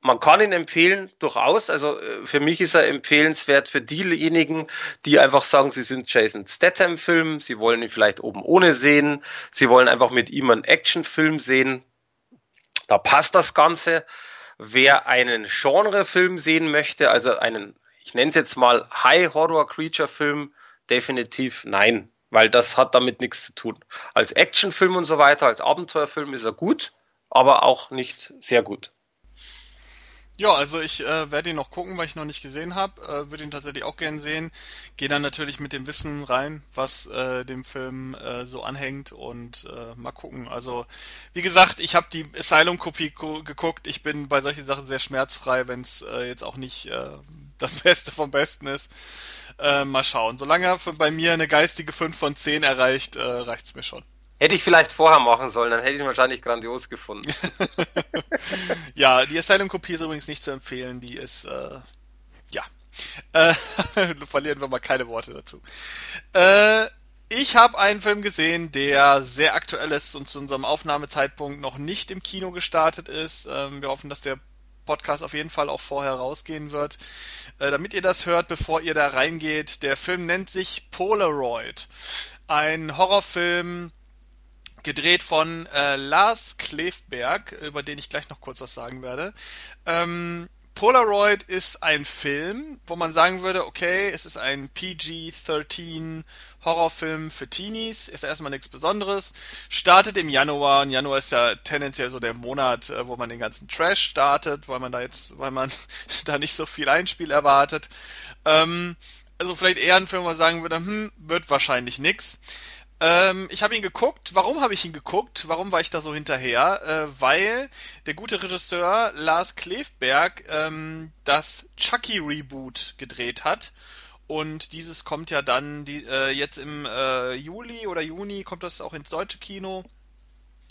man kann ihn empfehlen, durchaus. Also äh, für mich ist er empfehlenswert für diejenigen, die einfach sagen, sie sind Jason Statham-Film, sie wollen ihn vielleicht oben ohne sehen, sie wollen einfach mit ihm einen Actionfilm sehen. Da passt das Ganze. Wer einen Genrefilm sehen möchte, also einen, ich nenne es jetzt mal High-Horror-Creature-Film, definitiv nein, weil das hat damit nichts zu tun. Als Actionfilm und so weiter, als Abenteuerfilm ist er gut, aber auch nicht sehr gut. Ja, also ich äh, werde ihn noch gucken, weil ich noch nicht gesehen habe. Äh, würde ihn tatsächlich auch gern sehen. Gehe dann natürlich mit dem Wissen rein, was äh, dem Film äh, so anhängt und äh, mal gucken. Also wie gesagt, ich habe die Asylum-Kopie geguckt. Ich bin bei solchen Sachen sehr schmerzfrei, wenn es äh, jetzt auch nicht äh, das Beste vom Besten ist. Äh, mal schauen. Solange er bei mir eine geistige 5 von 10 erreicht, äh, reicht's mir schon. Hätte ich vielleicht vorher machen sollen, dann hätte ich ihn wahrscheinlich grandios gefunden. ja, die Asylum-Kopie ist übrigens nicht zu empfehlen. Die ist, äh, ja. Äh, verlieren wir mal keine Worte dazu. Äh, ich habe einen Film gesehen, der sehr aktuell ist und zu unserem Aufnahmezeitpunkt noch nicht im Kino gestartet ist. Ähm, wir hoffen, dass der Podcast auf jeden Fall auch vorher rausgehen wird. Äh, damit ihr das hört, bevor ihr da reingeht, der Film nennt sich Polaroid. Ein Horrorfilm gedreht von äh, Lars Klefberg, über den ich gleich noch kurz was sagen werde. Ähm, Polaroid ist ein Film, wo man sagen würde, okay, es ist ein PG-13 Horrorfilm für Teenies, ist erstmal nichts Besonderes, startet im Januar und Januar ist ja tendenziell so der Monat, äh, wo man den ganzen Trash startet, weil man da jetzt, weil man da nicht so viel Einspiel erwartet. Ähm, also vielleicht eher ein Film, wo man sagen würde, hm, wird wahrscheinlich nix. Ähm, ich habe ihn geguckt. Warum habe ich ihn geguckt? Warum war ich da so hinterher? Äh, weil der gute Regisseur Lars Klefberg ähm, das Chucky Reboot gedreht hat. Und dieses kommt ja dann die, äh, jetzt im äh, Juli oder Juni kommt das auch ins deutsche Kino.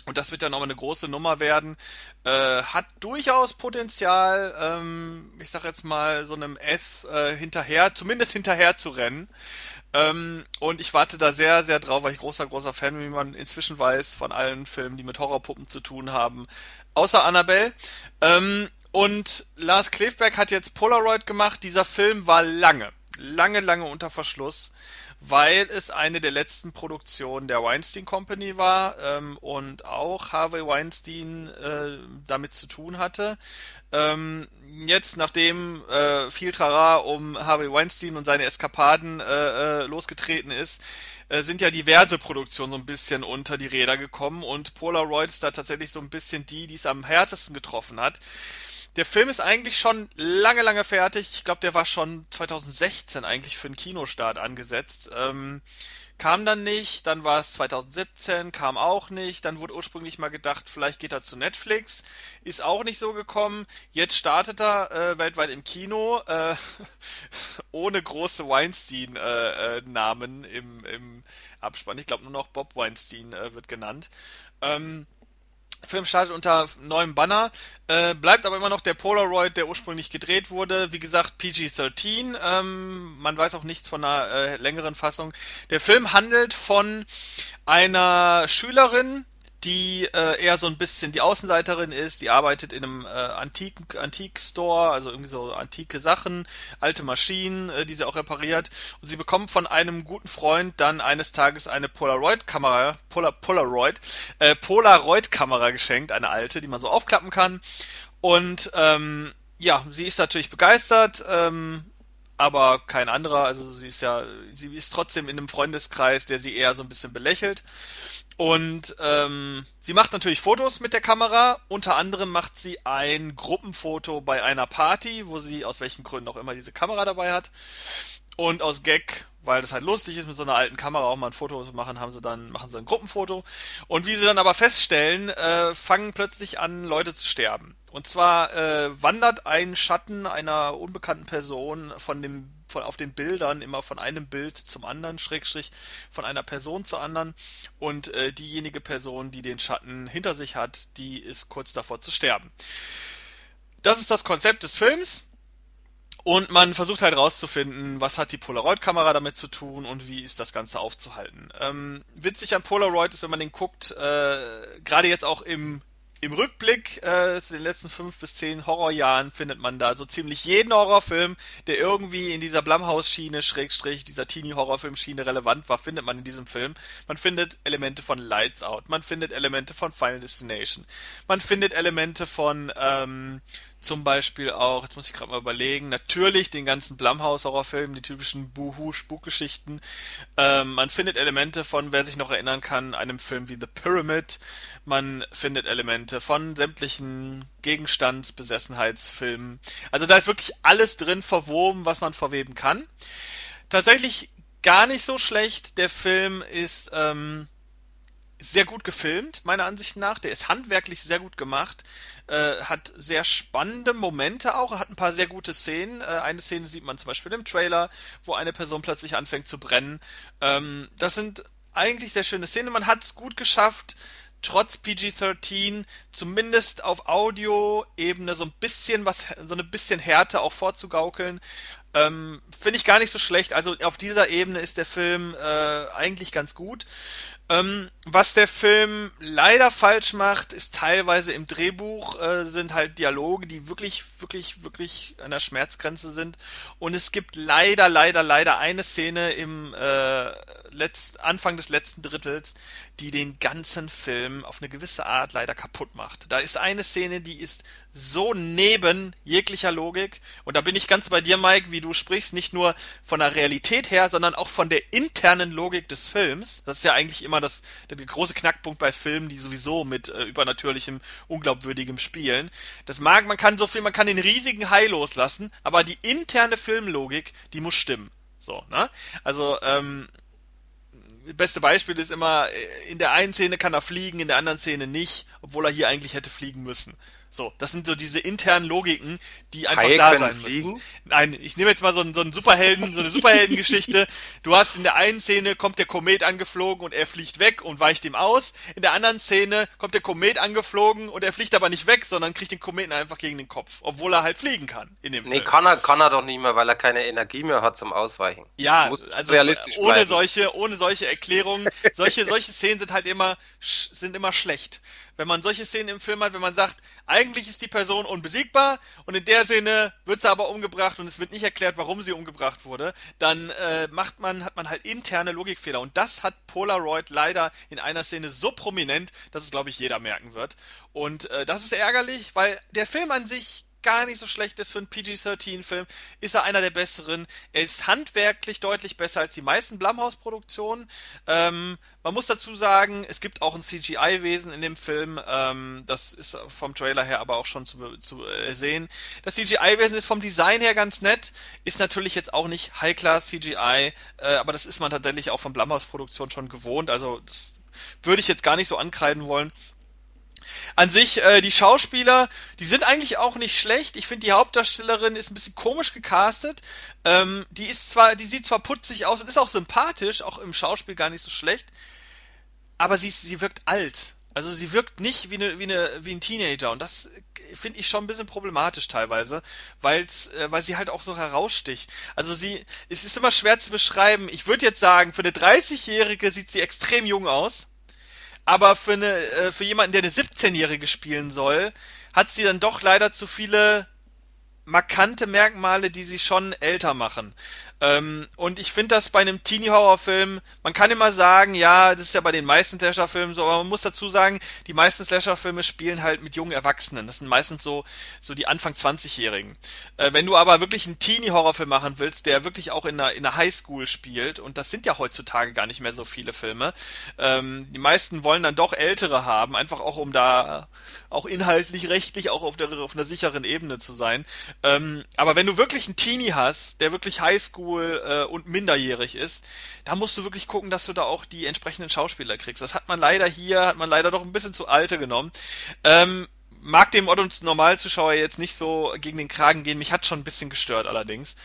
Und das wird dann auch eine große Nummer werden. Äh, hat durchaus Potenzial, ähm, ich sag jetzt mal, so einem S äh, hinterher, zumindest hinterher zu rennen. Ähm, und ich warte da sehr, sehr drauf, weil ich großer, großer Fan wie man inzwischen weiß, von allen Filmen, die mit Horrorpuppen zu tun haben. Außer Annabelle. Ähm, und Lars Klefberg hat jetzt Polaroid gemacht. Dieser Film war lange, lange, lange unter Verschluss weil es eine der letzten Produktionen der Weinstein Company war ähm, und auch Harvey Weinstein äh, damit zu tun hatte. Ähm, jetzt, nachdem äh, viel Trara um Harvey Weinstein und seine Eskapaden äh, äh, losgetreten ist, äh, sind ja diverse Produktionen so ein bisschen unter die Räder gekommen und Polaroid ist da tatsächlich so ein bisschen die, die es am härtesten getroffen hat. Der Film ist eigentlich schon lange, lange fertig. Ich glaube, der war schon 2016 eigentlich für einen Kinostart angesetzt. Ähm, kam dann nicht, dann war es 2017, kam auch nicht, dann wurde ursprünglich mal gedacht, vielleicht geht er zu Netflix, ist auch nicht so gekommen. Jetzt startet er äh, weltweit im Kino, äh, ohne große Weinstein-Namen äh, äh im, im Abspann. Ich glaube nur noch Bob Weinstein äh, wird genannt. Ähm, Film startet unter neuem Banner, äh, bleibt aber immer noch der Polaroid, der ursprünglich gedreht wurde. Wie gesagt, PG-13. Ähm, man weiß auch nichts von einer äh, längeren Fassung. Der Film handelt von einer Schülerin, die äh, eher so ein bisschen die Außenseiterin ist, die arbeitet in einem äh, Antiken Antik-Store, also irgendwie so antike Sachen, alte Maschinen, äh, die sie auch repariert. Und sie bekommt von einem guten Freund dann eines Tages eine Polaroid-Kamera, Polar, Polaroid, äh, Polaroid-Kamera geschenkt, eine alte, die man so aufklappen kann. Und ähm, ja, sie ist natürlich begeistert, ähm, aber kein anderer. Also sie ist ja, sie ist trotzdem in einem Freundeskreis, der sie eher so ein bisschen belächelt. Und ähm, sie macht natürlich Fotos mit der Kamera. Unter anderem macht sie ein Gruppenfoto bei einer Party, wo sie aus welchen Gründen auch immer diese Kamera dabei hat. Und aus Gag weil das halt lustig ist, mit so einer alten Kamera auch mal ein Foto zu machen, haben sie dann, machen sie ein Gruppenfoto. Und wie sie dann aber feststellen, äh, fangen plötzlich an, Leute zu sterben. Und zwar äh, wandert ein Schatten einer unbekannten Person von dem von, auf den Bildern immer von einem Bild zum anderen, Schrägstrich von einer Person zur anderen. Und äh, diejenige Person, die den Schatten hinter sich hat, die ist kurz davor zu sterben. Das ist das Konzept des Films. Und man versucht halt rauszufinden, was hat die Polaroid-Kamera damit zu tun und wie ist das Ganze aufzuhalten. Ähm, witzig an Polaroid ist, wenn man den guckt, äh, gerade jetzt auch im im Rückblick äh, zu den letzten fünf bis zehn Horrorjahren findet man da so ziemlich jeden Horrorfilm, der irgendwie in dieser Blumhouse-Schiene, Schrägstrich, dieser Teenie-Horrorfilm-Schiene relevant war, findet man in diesem Film. Man findet Elemente von Lights Out, man findet Elemente von Final Destination, man findet Elemente von ähm, zum Beispiel auch, jetzt muss ich gerade mal überlegen, natürlich den ganzen Blumhouse-Horrorfilm, die typischen Buhu-Spukgeschichten. Ähm, man findet Elemente von, wer sich noch erinnern kann, einem Film wie The Pyramid. Man findet Elemente von sämtlichen Gegenstandsbesessenheitsfilmen. Also da ist wirklich alles drin verwoben, was man verweben kann. Tatsächlich gar nicht so schlecht. Der Film ist ähm, sehr gut gefilmt, meiner Ansicht nach. Der ist handwerklich sehr gut gemacht, äh, hat sehr spannende Momente auch, hat ein paar sehr gute Szenen. Äh, eine Szene sieht man zum Beispiel im Trailer, wo eine Person plötzlich anfängt zu brennen. Ähm, das sind eigentlich sehr schöne Szenen. Man hat es gut geschafft, trotz PG-13 zumindest auf Audio-Ebene so ein bisschen was, so eine bisschen Härte auch vorzugaukeln. Ähm, Finde ich gar nicht so schlecht. Also auf dieser Ebene ist der Film äh, eigentlich ganz gut. Ähm, was der Film leider falsch macht, ist teilweise im Drehbuch äh, sind halt Dialoge, die wirklich, wirklich, wirklich an der Schmerzgrenze sind. Und es gibt leider, leider, leider eine Szene im äh, letzt, Anfang des letzten Drittels, die den ganzen Film auf eine gewisse Art leider kaputt macht. Da ist eine Szene, die ist so neben jeglicher Logik. Und da bin ich ganz bei dir, Mike, wie du sprichst, nicht nur von der Realität her, sondern auch von der internen Logik des Films. Das ist ja eigentlich immer das, der große Knackpunkt bei Filmen, die sowieso mit äh, übernatürlichem, unglaubwürdigem spielen. Das mag, man kann so viel, man kann den riesigen Hai loslassen, aber die interne Filmlogik, die muss stimmen. So, ne? Also, ähm, beste Beispiel ist immer, äh, in der einen Szene kann er fliegen, in der anderen Szene nicht, obwohl er hier eigentlich hätte fliegen müssen. So, das sind so diese internen Logiken, die einfach Haie da sein fliegen? müssen. Nein, ich nehme jetzt mal so einen, so einen Superhelden, so eine Superheldengeschichte. Du hast in der einen Szene kommt der Komet angeflogen und er fliegt weg und weicht ihm aus. In der anderen Szene kommt der Komet angeflogen und er fliegt aber nicht weg, sondern kriegt den Kometen einfach gegen den Kopf, obwohl er halt fliegen kann in dem Nee, Film. kann er kann er doch nicht mehr, weil er keine Energie mehr hat zum Ausweichen. Ja, also realistisch ohne bleiben. solche ohne solche Erklärungen, solche solche Szenen sind halt immer sind immer schlecht wenn man solche Szenen im Film hat, wenn man sagt, eigentlich ist die Person unbesiegbar und in der Szene wird sie aber umgebracht und es wird nicht erklärt, warum sie umgebracht wurde, dann äh, macht man, hat man halt interne Logikfehler. Und das hat Polaroid leider in einer Szene so prominent, dass es, glaube ich, jeder merken wird. Und äh, das ist ärgerlich, weil der Film an sich gar nicht so schlecht ist für einen PG-13-Film, ist er einer der besseren. Er ist handwerklich deutlich besser als die meisten Blumhouse-Produktionen. Ähm, man muss dazu sagen, es gibt auch ein CGI-Wesen in dem Film. Ähm, das ist vom Trailer her aber auch schon zu, zu äh, sehen. Das CGI-Wesen ist vom Design her ganz nett, ist natürlich jetzt auch nicht High-Class CGI, äh, aber das ist man tatsächlich auch von Blumhouse-Produktionen schon gewohnt. Also das würde ich jetzt gar nicht so ankreiden wollen. An sich, äh, die Schauspieler, die sind eigentlich auch nicht schlecht. Ich finde, die Hauptdarstellerin ist ein bisschen komisch gecastet. Ähm, die ist zwar, die sieht zwar putzig aus und ist auch sympathisch, auch im Schauspiel gar nicht so schlecht, aber sie, sie wirkt alt. Also sie wirkt nicht wie, eine, wie, eine, wie ein Teenager und das finde ich schon ein bisschen problematisch teilweise, weil's, äh, weil sie halt auch so heraussticht. Also sie, es ist immer schwer zu beschreiben. Ich würde jetzt sagen, für eine 30-Jährige sieht sie extrem jung aus aber für eine äh, für jemanden, der eine 17-Jährige spielen soll, hat sie dann doch leider zu viele markante Merkmale, die sie schon älter machen. Ähm, und ich finde das bei einem Teenie-Horrorfilm, man kann immer sagen, ja, das ist ja bei den meisten Slasher-Filmen so, aber man muss dazu sagen, die meisten Slasher-Filme spielen halt mit jungen Erwachsenen. Das sind meistens so, so die Anfang 20-Jährigen. Äh, wenn du aber wirklich einen Teenie-Horrorfilm machen willst, der wirklich auch in einer, in einer Highschool spielt, und das sind ja heutzutage gar nicht mehr so viele Filme, ähm, die meisten wollen dann doch ältere haben, einfach auch um da auch inhaltlich, rechtlich auch auf, der, auf einer sicheren Ebene zu sein. Ähm, aber wenn du wirklich einen Teenie hast, der wirklich Highschool äh, und minderjährig ist, da musst du wirklich gucken, dass du da auch die entsprechenden Schauspieler kriegst. Das hat man leider hier, hat man leider doch ein bisschen zu alte genommen. Ähm, mag dem Otto Normalzuschauer jetzt nicht so gegen den Kragen gehen. Mich hat schon ein bisschen gestört allerdings.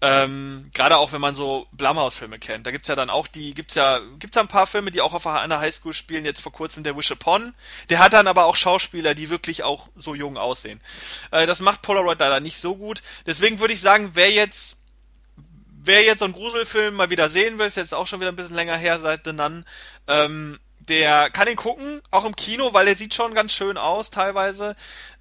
Ähm, Gerade auch wenn man so Blumhouse-Filme kennt. Da gibt's ja dann auch die, gibt's ja, gibt's ja ein paar Filme, die auch auf einer Highschool spielen. Jetzt vor kurzem der Wish Upon. Der hat dann aber auch Schauspieler, die wirklich auch so jung aussehen. Äh, das macht Polaroid leider nicht so gut. Deswegen würde ich sagen, wer jetzt wer jetzt so einen Gruselfilm mal wieder sehen will, ist jetzt auch schon wieder ein bisschen länger her seit The Nun, ähm, der kann ihn gucken, auch im Kino, weil der sieht schon ganz schön aus teilweise.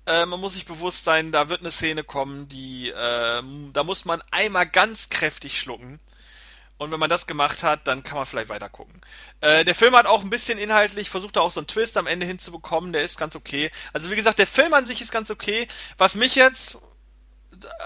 Äh, man muss sich bewusst sein, da wird eine Szene kommen, die, äh, da muss man einmal ganz kräftig schlucken. Und wenn man das gemacht hat, dann kann man vielleicht weiter gucken. Äh, der Film hat auch ein bisschen inhaltlich, versucht er auch so einen Twist am Ende hinzubekommen, der ist ganz okay. Also wie gesagt, der Film an sich ist ganz okay. Was mich jetzt,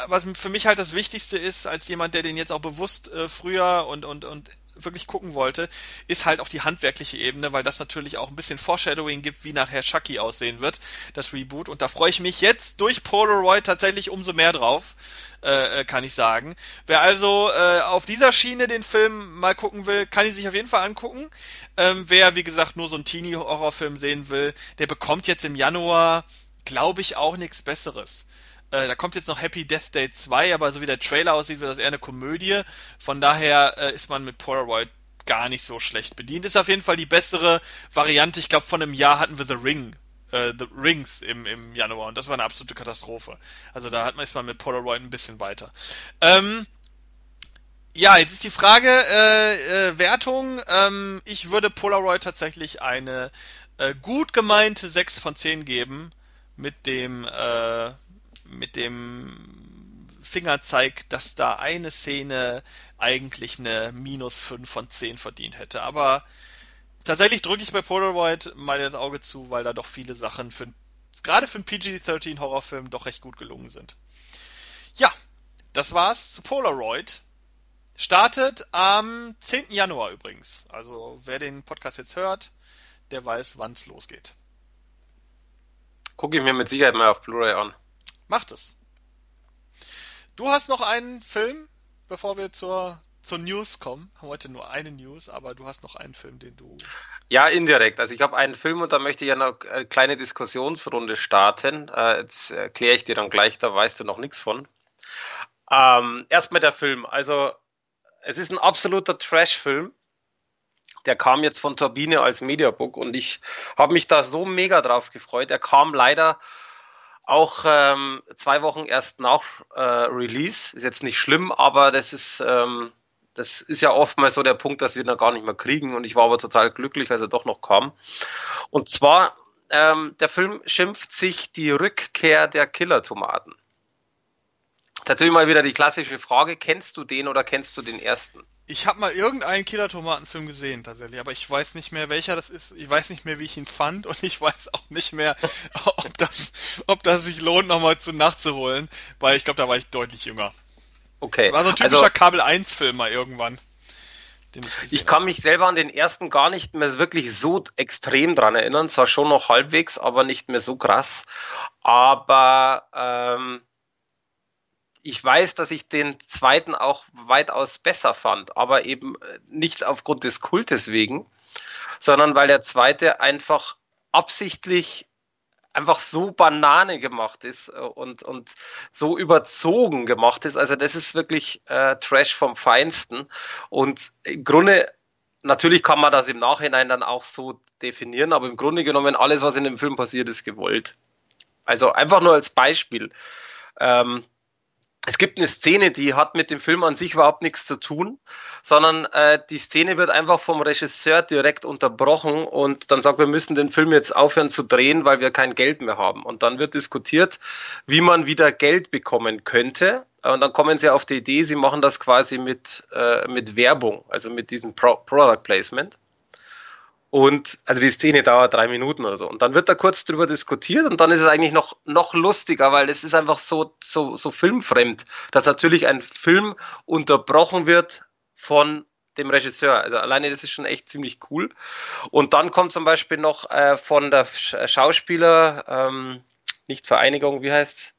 was für mich halt das Wichtigste ist, als jemand, der den jetzt auch bewusst äh, früher und, und, und wirklich gucken wollte, ist halt auch die handwerkliche Ebene, weil das natürlich auch ein bisschen Foreshadowing gibt, wie nachher Chucky aussehen wird, das Reboot. Und da freue ich mich jetzt durch Polaroid tatsächlich umso mehr drauf, äh, äh, kann ich sagen. Wer also äh, auf dieser Schiene den Film mal gucken will, kann ihn sich auf jeden Fall angucken. Ähm, wer, wie gesagt, nur so einen Teenie-Horrorfilm sehen will, der bekommt jetzt im Januar, glaube ich, auch nichts Besseres. Äh, da kommt jetzt noch Happy Death Day 2, aber so wie der Trailer aussieht, wird das eher eine Komödie. Von daher äh, ist man mit Polaroid gar nicht so schlecht bedient. Ist auf jeden Fall die bessere Variante. Ich glaube, von einem Jahr hatten wir The Ring. Äh, The Rings im, im Januar und das war eine absolute Katastrophe. Also da hat man ist man mit Polaroid ein bisschen weiter. Ähm, ja, jetzt ist die Frage, äh, äh, Wertung. Ähm, ich würde Polaroid tatsächlich eine äh, gut gemeinte 6 von 10 geben mit dem äh, mit dem Fingerzeig, dass da eine Szene eigentlich eine minus 5 von 10 verdient hätte. Aber tatsächlich drücke ich bei Polaroid mal das Auge zu, weil da doch viele Sachen für gerade für einen PG-13 Horrorfilm doch recht gut gelungen sind. Ja, das war's zu Polaroid. Startet am 10. Januar übrigens. Also wer den Podcast jetzt hört, der weiß, wann's losgeht. Gucke ich mir mit Sicherheit mal auf Blu-ray an. Macht es. Du hast noch einen Film, bevor wir zur, zur News kommen. Haben heute nur eine News, aber du hast noch einen Film, den du. Ja, indirekt. Also ich habe einen Film und da möchte ich eine kleine Diskussionsrunde starten. Äh, das erkläre ich dir dann gleich, da weißt du noch nichts von. Ähm, erstmal der Film. Also es ist ein absoluter Trash-Film. Der kam jetzt von Turbine als Mediabook und ich habe mich da so mega drauf gefreut. Er kam leider auch ähm, zwei Wochen erst nach äh, Release. Ist jetzt nicht schlimm, aber das ist, ähm, das ist ja oftmals so der Punkt, dass wir ihn gar nicht mehr kriegen. Und ich war aber total glücklich, als er doch noch kam. Und zwar, ähm, der Film schimpft sich die Rückkehr der Killer-Tomaten. Natürlich mal wieder die klassische Frage, kennst du den oder kennst du den ersten? Ich habe mal irgendeinen Killer-Tomaten-Film gesehen tatsächlich, aber ich weiß nicht mehr, welcher das ist. Ich weiß nicht mehr, wie ich ihn fand und ich weiß auch nicht mehr, ob das, ob das sich lohnt, nochmal zu nachzuholen, weil ich glaube, da war ich deutlich jünger. Okay. Das war so ein typischer also, Kabel 1-Film mal irgendwann. Ich, ich kann mich selber an den ersten gar nicht mehr wirklich so extrem dran erinnern, zwar schon noch halbwegs, aber nicht mehr so krass. Aber ähm, ich weiß, dass ich den zweiten auch weitaus besser fand, aber eben äh, nicht aufgrund des Kultes wegen, sondern weil der zweite einfach absichtlich einfach so Banane gemacht ist äh, und, und so überzogen gemacht ist. Also das ist wirklich äh, Trash vom Feinsten. Und im Grunde, natürlich kann man das im Nachhinein dann auch so definieren, aber im Grunde genommen, alles, was in dem Film passiert, ist gewollt. Also einfach nur als Beispiel. Ähm, es gibt eine Szene, die hat mit dem Film an sich überhaupt nichts zu tun, sondern äh, die Szene wird einfach vom Regisseur direkt unterbrochen und dann sagt, wir müssen den Film jetzt aufhören zu drehen, weil wir kein Geld mehr haben. Und dann wird diskutiert, wie man wieder Geld bekommen könnte. Und dann kommen sie auf die Idee, sie machen das quasi mit, äh, mit Werbung, also mit diesem Pro Product Placement. Und also die Szene dauert drei Minuten oder so. Und dann wird da kurz drüber diskutiert und dann ist es eigentlich noch, noch lustiger, weil es ist einfach so, so, so filmfremd, dass natürlich ein Film unterbrochen wird von dem Regisseur. Also alleine das ist schon echt ziemlich cool. Und dann kommt zum Beispiel noch äh, von der Schauspieler, ähm, nicht Vereinigung, wie heißt's?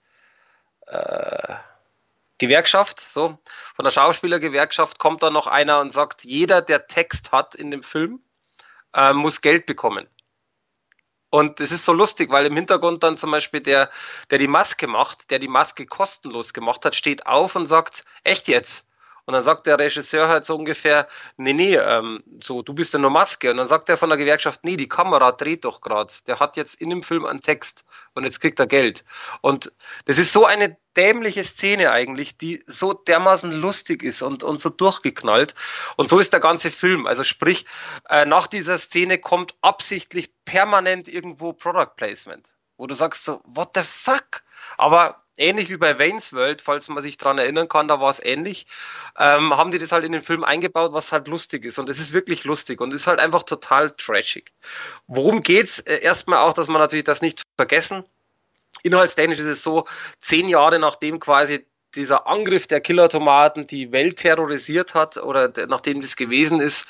äh, Gewerkschaft, so, von der Schauspielergewerkschaft kommt dann noch einer und sagt, jeder, der Text hat in dem Film, äh, muss Geld bekommen. Und es ist so lustig, weil im Hintergrund dann zum Beispiel der, der die Maske macht, der die Maske kostenlos gemacht hat, steht auf und sagt, echt jetzt? Und dann sagt der Regisseur halt so ungefähr, nee, nee, ähm, so, du bist ja nur Maske. Und dann sagt er von der Gewerkschaft, nee, die Kamera dreht doch gerade. Der hat jetzt in dem Film einen Text und jetzt kriegt er Geld. Und das ist so eine dämliche Szene eigentlich, die so dermaßen lustig ist und, und so durchgeknallt. Und so ist der ganze Film. Also sprich, äh, nach dieser Szene kommt absichtlich permanent irgendwo Product Placement, wo du sagst so, what the fuck? Aber ähnlich wie bei Wayne's World, falls man sich dran erinnern kann, da war es ähnlich, ähm, haben die das halt in den Film eingebaut, was halt lustig ist. Und es ist wirklich lustig und ist halt einfach total trashig. Worum geht's? Äh, erstmal auch, dass man natürlich das nicht vergessen. Inhaltstechnisch ist es so, zehn Jahre nachdem quasi dieser Angriff der Killer-Tomaten die Welt terrorisiert hat oder nachdem das gewesen ist,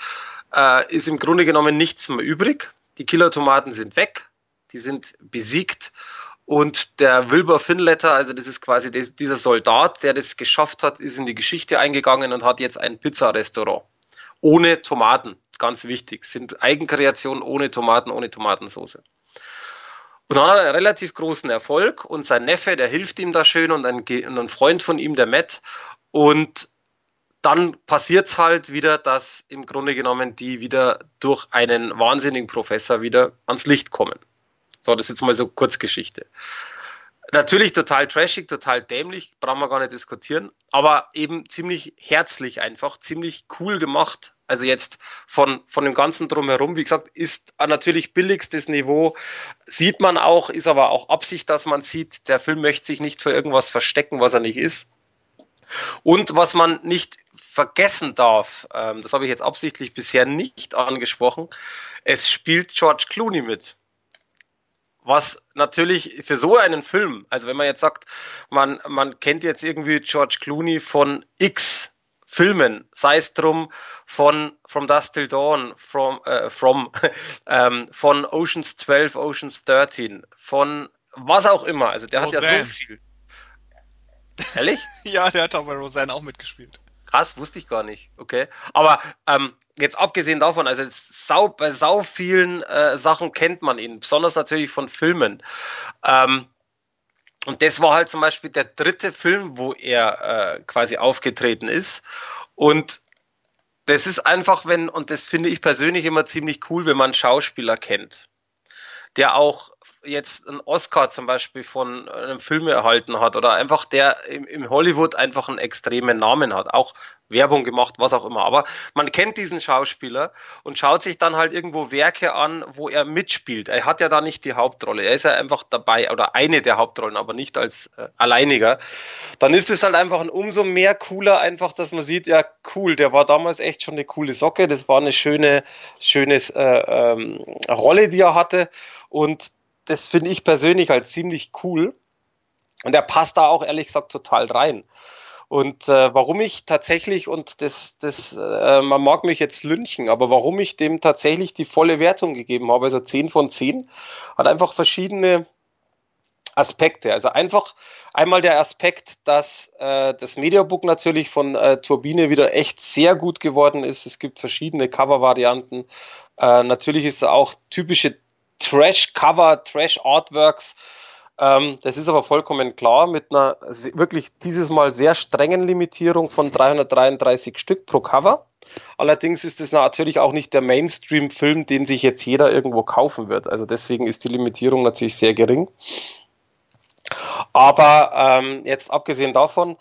äh, ist im Grunde genommen nichts mehr übrig. Die Killer-Tomaten sind weg, die sind besiegt und der Wilbur Finletter, also das ist quasi des, dieser Soldat, der das geschafft hat, ist in die Geschichte eingegangen und hat jetzt ein Pizzarestaurant. Ohne Tomaten, ganz wichtig. Sind Eigenkreationen ohne Tomaten, ohne Tomatensauce. Und dann hat er einen relativ großen Erfolg und sein Neffe, der hilft ihm da schön und ein, und ein Freund von ihm, der Matt. Und dann passiert's halt wieder, dass im Grunde genommen die wieder durch einen wahnsinnigen Professor wieder ans Licht kommen. So, das ist jetzt mal so Kurzgeschichte. Natürlich total trashig, total dämlich, brauchen wir gar nicht diskutieren, aber eben ziemlich herzlich einfach, ziemlich cool gemacht. Also jetzt von, von dem Ganzen drumherum, wie gesagt, ist natürlich billigstes Niveau, sieht man auch, ist aber auch Absicht, dass man sieht, der Film möchte sich nicht für irgendwas verstecken, was er nicht ist. Und was man nicht vergessen darf, ähm, das habe ich jetzt absichtlich bisher nicht angesprochen, es spielt George Clooney mit was natürlich für so einen Film, also wenn man jetzt sagt, man, man kennt jetzt irgendwie George Clooney von X Filmen, sei es drum von From Dust Till Dawn, from, äh, from ähm, von Oceans 12, Oceans 13, von was auch immer. Also der Roseanne. hat ja so viel. Ehrlich? ja, der hat auch bei Roseanne auch mitgespielt. Krass, wusste ich gar nicht. Okay. Aber ähm, jetzt abgesehen davon, also sau, bei sau vielen äh, Sachen kennt man ihn, besonders natürlich von Filmen. Ähm, und das war halt zum Beispiel der dritte Film, wo er äh, quasi aufgetreten ist. Und das ist einfach, wenn, und das finde ich persönlich immer ziemlich cool, wenn man Schauspieler kennt, der auch jetzt einen Oscar zum Beispiel von einem Film erhalten hat oder einfach der im, Hollywood einfach einen extremen Namen hat, auch Werbung gemacht, was auch immer. Aber man kennt diesen Schauspieler und schaut sich dann halt irgendwo Werke an, wo er mitspielt. Er hat ja da nicht die Hauptrolle. Er ist ja einfach dabei oder eine der Hauptrollen, aber nicht als äh, Alleiniger. Dann ist es halt einfach ein umso mehr cooler, einfach, dass man sieht, ja cool, der war damals echt schon eine coole Socke. Das war eine schöne, schöne äh, ähm, Rolle, die er hatte. Und das finde ich persönlich halt ziemlich cool. Und er passt da auch ehrlich gesagt total rein. Und äh, warum ich tatsächlich, und das, das, äh, man mag mich jetzt lynchen, aber warum ich dem tatsächlich die volle Wertung gegeben habe, also 10 von 10, hat einfach verschiedene Aspekte. Also einfach einmal der Aspekt, dass äh, das Mediabook natürlich von äh, Turbine wieder echt sehr gut geworden ist. Es gibt verschiedene Cover-Varianten. Äh, natürlich ist auch typische Trash-Cover, Trash-Artworks. Ähm, das ist aber vollkommen klar mit einer wirklich dieses Mal sehr strengen Limitierung von 333 Stück pro Cover. Allerdings ist es natürlich auch nicht der Mainstream-Film, den sich jetzt jeder irgendwo kaufen wird. Also deswegen ist die Limitierung natürlich sehr gering. Aber ähm, jetzt abgesehen davon,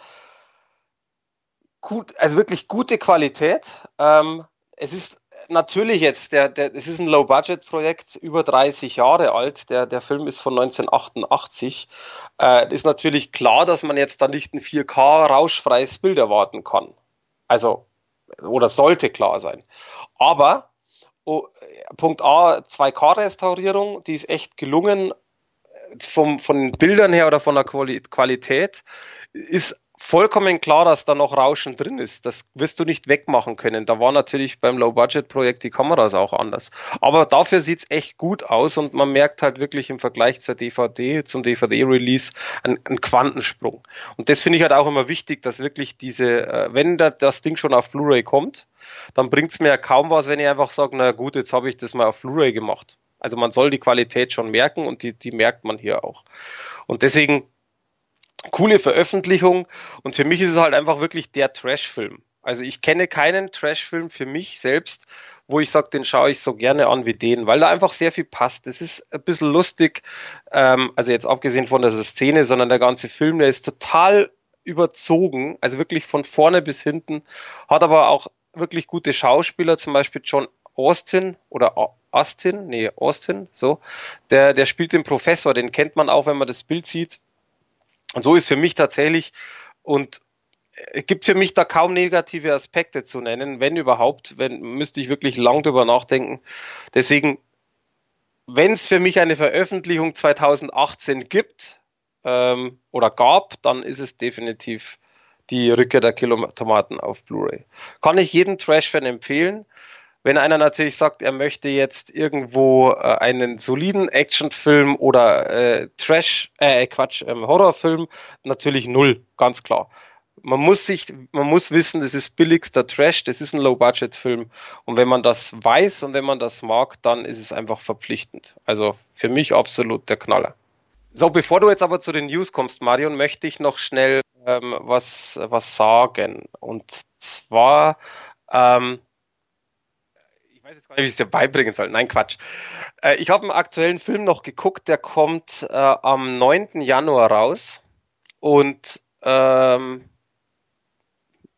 gut, also wirklich gute Qualität. Ähm, es ist natürlich jetzt, der, der, es ist ein Low-Budget-Projekt, über 30 Jahre alt. Der, der Film ist von 1988. Äh, ist natürlich klar, dass man jetzt da nicht ein 4K rauschfreies Bild erwarten kann. Also, oder sollte klar sein. Aber oh, Punkt A, 2K-Restaurierung, die ist echt gelungen. Vom, von den Bildern her oder von der Qualität ist vollkommen klar, dass da noch Rauschen drin ist. Das wirst du nicht wegmachen können. Da war natürlich beim Low-Budget-Projekt die Kameras auch anders. Aber dafür sieht's echt gut aus und man merkt halt wirklich im Vergleich zur DVD, zum DVD-Release, einen, einen Quantensprung. Und das finde ich halt auch immer wichtig, dass wirklich diese, äh, wenn da, das Ding schon auf Blu-ray kommt, dann bringt's mir ja kaum was, wenn ich einfach sage, na gut, jetzt habe ich das mal auf Blu-ray gemacht. Also man soll die Qualität schon merken und die, die merkt man hier auch. Und deswegen coole Veröffentlichung und für mich ist es halt einfach wirklich der Trash-Film. Also ich kenne keinen Trash-Film für mich selbst, wo ich sage, den schaue ich so gerne an wie den, weil da einfach sehr viel passt. Es ist ein bisschen lustig, ähm, also jetzt abgesehen von der Szene, sondern der ganze Film, der ist total überzogen, also wirklich von vorne bis hinten, hat aber auch wirklich gute Schauspieler, zum Beispiel John Austin oder Austin, nee, Austin, so, der, der spielt den Professor, den kennt man auch, wenn man das Bild sieht, und so ist für mich tatsächlich, und es gibt für mich da kaum negative Aspekte zu nennen, wenn überhaupt, wenn müsste ich wirklich lang drüber nachdenken. Deswegen, wenn es für mich eine Veröffentlichung 2018 gibt ähm, oder gab, dann ist es definitiv die Rückkehr der Kilotomaten auf Blu-ray. Kann ich jeden Trash-Fan empfehlen. Wenn einer natürlich sagt, er möchte jetzt irgendwo äh, einen soliden Actionfilm oder äh, Trash, äh, Quatsch, ähm, Horrorfilm, natürlich null, ganz klar. Man muss sich, man muss wissen, das ist billigster Trash, das ist ein Low-Budget-Film. Und wenn man das weiß und wenn man das mag, dann ist es einfach verpflichtend. Also für mich absolut der Knaller. So, bevor du jetzt aber zu den News kommst, Marion, möchte ich noch schnell ähm, was, was sagen. Und zwar, ähm, weiß jetzt gar nicht, wie ich es dir beibringen soll. Nein, Quatsch. Äh, ich habe einen aktuellen Film noch geguckt, der kommt äh, am 9. Januar raus. Und ähm,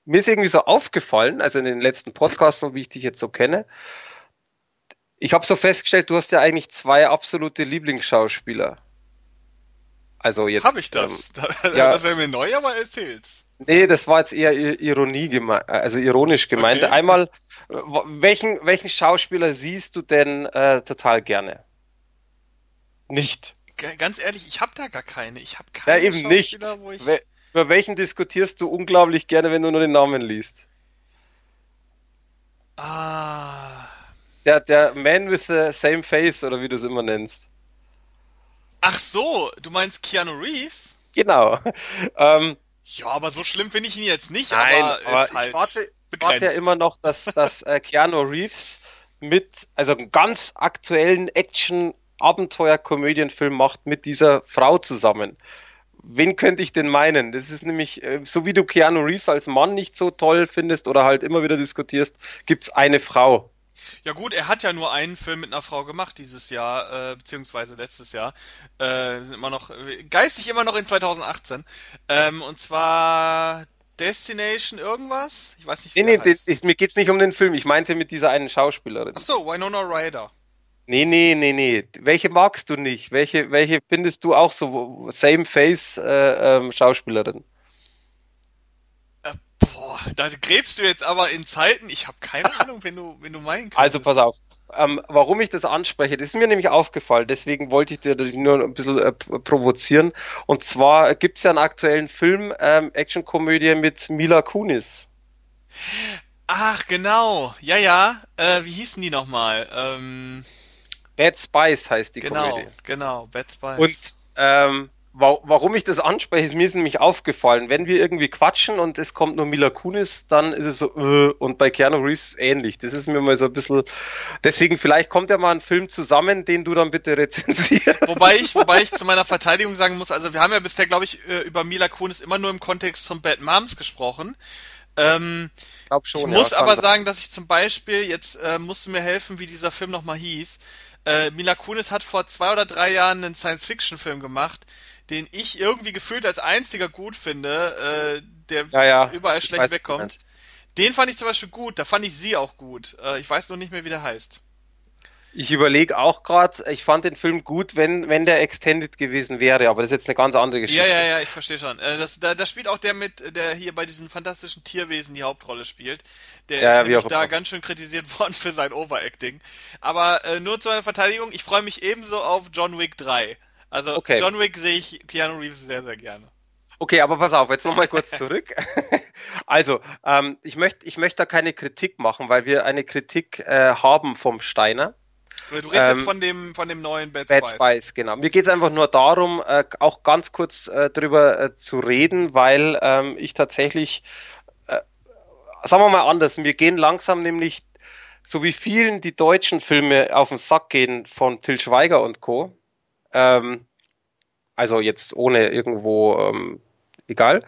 mir ist irgendwie so aufgefallen, also in den letzten Podcasts, wie ich dich jetzt so kenne, ich habe so festgestellt, du hast ja eigentlich zwei absolute Lieblingsschauspieler. Also jetzt. Habe ich das? Ähm, ja, das wäre mir neu, aber erzähl's. Nee, das war jetzt eher Ironie gemeint, also ironisch gemeint. Okay. Einmal welchen, welchen Schauspieler siehst du denn äh, total gerne? Nicht. Ganz ehrlich, ich habe da gar keine. Ich habe keine ja, eben nicht. Wo ich... We über welchen diskutierst du unglaublich gerne, wenn du nur den Namen liest? Ah. Der, der Man with the same face, oder wie du es immer nennst. Ach so, du meinst Keanu Reeves? Genau. Ähm, ja, aber so schlimm finde ich ihn jetzt nicht, Nein, aber, aber ist halt. Ich warte, begrenzt. ja immer noch, dass, dass äh, Keanu Reeves mit, also einen ganz aktuellen Action-Abenteuer-Komödienfilm macht mit dieser Frau zusammen. Wen könnte ich denn meinen? Das ist nämlich, äh, so wie du Keanu Reeves als Mann nicht so toll findest oder halt immer wieder diskutierst, gibt's eine Frau. Ja gut, er hat ja nur einen Film mit einer Frau gemacht dieses Jahr, äh, beziehungsweise letztes Jahr. Äh, sind immer noch, geistig immer noch in 2018. Ähm, und zwar Destination irgendwas? Ich weiß nicht, wie Nee, nee, ist, mir geht's nicht um den Film. Ich meinte mit dieser einen Schauspielerin. Ach so, Winona Ryder. Nee, nee, nee, nee. Welche magst du nicht? Welche, welche findest du auch so same face äh, ähm, Schauspielerin? Äh, boah, da gräbst du jetzt aber in Zeiten. Ich habe keine Ahnung, wenn du, wenn du meinen kannst. Also pass auf. Ähm, warum ich das anspreche, das ist mir nämlich aufgefallen, deswegen wollte ich dir nur ein bisschen äh, provozieren. Und zwar gibt es ja einen aktuellen Film, ähm, Actionkomödie mit Mila Kunis. Ach, genau. Ja, ja. Äh, wie hießen die nochmal? Ähm... Bad Spice heißt die genau, Komödie. Genau, Bad Spice. Und ähm, warum ich das anspreche, ist mir ist nämlich aufgefallen, wenn wir irgendwie quatschen und es kommt nur Mila Kunis, dann ist es so, äh, und bei Keanu Reeves ähnlich. Das ist mir mal so ein bisschen, deswegen vielleicht kommt ja mal ein Film zusammen, den du dann bitte rezensierst. Wobei ich, wobei ich zu meiner Verteidigung sagen muss, also wir haben ja bisher, glaube ich, äh, über Mila Kunis immer nur im Kontext von Bad Moms gesprochen. Ähm, ich, schon, ich muss ja, aber sagen, dass ich zum Beispiel, jetzt äh, musst du mir helfen, wie dieser Film nochmal hieß. Äh, Mila Kunis hat vor zwei oder drei Jahren einen Science-Fiction-Film gemacht, den ich irgendwie gefühlt als einziger gut finde, äh, der ja, ja, überall schlecht weiß, wegkommt. Den fand ich zum Beispiel gut, da fand ich sie auch gut. Äh, ich weiß nur nicht mehr, wie der heißt. Ich überlege auch gerade, ich fand den Film gut, wenn, wenn der Extended gewesen wäre, aber das ist jetzt eine ganz andere Geschichte. Ja, ja, ja, ich verstehe schon. Äh, das, da, da spielt auch der mit, der hier bei diesen fantastischen Tierwesen die Hauptrolle spielt. Der ja, ist nämlich da ganz schön kritisiert worden für sein Overacting. Aber äh, nur zu meiner Verteidigung, ich freue mich ebenso auf John Wick 3. Also okay. John Wick sehe ich Keanu Reeves sehr, sehr gerne. Okay, aber pass auf, jetzt nochmal kurz zurück. Also, ähm, ich möchte ich möchte da keine Kritik machen, weil wir eine Kritik äh, haben vom Steiner. Du redest ähm, jetzt von dem, von dem neuen Bad Spice. Bad Spice, genau. Mir geht es einfach nur darum, äh, auch ganz kurz äh, drüber äh, zu reden, weil ähm, ich tatsächlich, äh, sagen wir mal anders, wir gehen langsam nämlich, so wie vielen die deutschen Filme auf den Sack gehen von Till Schweiger und Co. Ähm, also jetzt ohne irgendwo, ähm, egal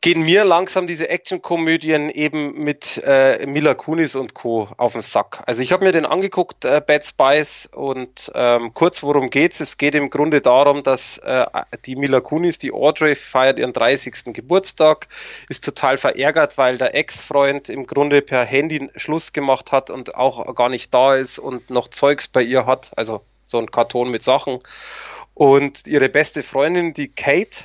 gehen mir langsam diese Actionkomödien eben mit äh, Mila Kunis und Co. auf den Sack. Also ich habe mir den angeguckt, äh, Bad Spice, und ähm, kurz worum geht's? Es geht im Grunde darum, dass äh, die Mila Kunis, die Audrey, feiert ihren 30. Geburtstag, ist total verärgert, weil der Ex-Freund im Grunde per Handy Schluss gemacht hat und auch gar nicht da ist und noch Zeugs bei ihr hat, also so ein Karton mit Sachen. Und ihre beste Freundin, die Kate,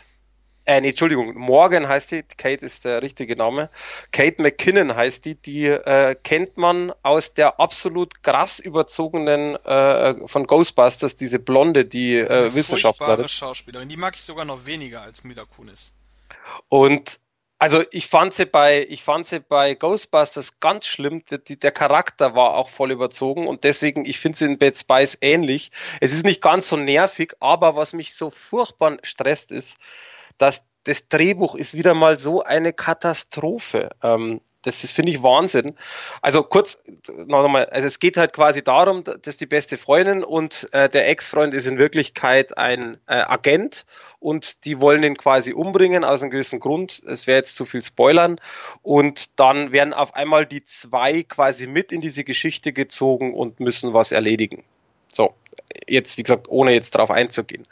äh, nee, Entschuldigung, Morgan heißt die, Kate ist der richtige Name. Kate McKinnon heißt die, die äh, kennt man aus der absolut krass überzogenen äh, von Ghostbusters, diese Blonde, die äh, Wissenschaftlerin. Schauspielerin, die mag ich sogar noch weniger als Mila Kunis. Und also ich fand sie bei, ich fand sie bei Ghostbusters ganz schlimm. Der, der Charakter war auch voll überzogen und deswegen, ich finde sie in Bad Spice ähnlich. Es ist nicht ganz so nervig, aber was mich so furchtbar stresst ist, dass das Drehbuch ist wieder mal so eine Katastrophe. Ähm, das ist, finde ich, Wahnsinn. Also kurz noch einmal, also es geht halt quasi darum, dass die beste Freundin und äh, der Ex-Freund ist in Wirklichkeit ein äh, Agent und die wollen ihn quasi umbringen aus einem gewissen Grund. Es wäre jetzt zu viel Spoilern. Und dann werden auf einmal die zwei quasi mit in diese Geschichte gezogen und müssen was erledigen. So, jetzt, wie gesagt, ohne jetzt darauf einzugehen.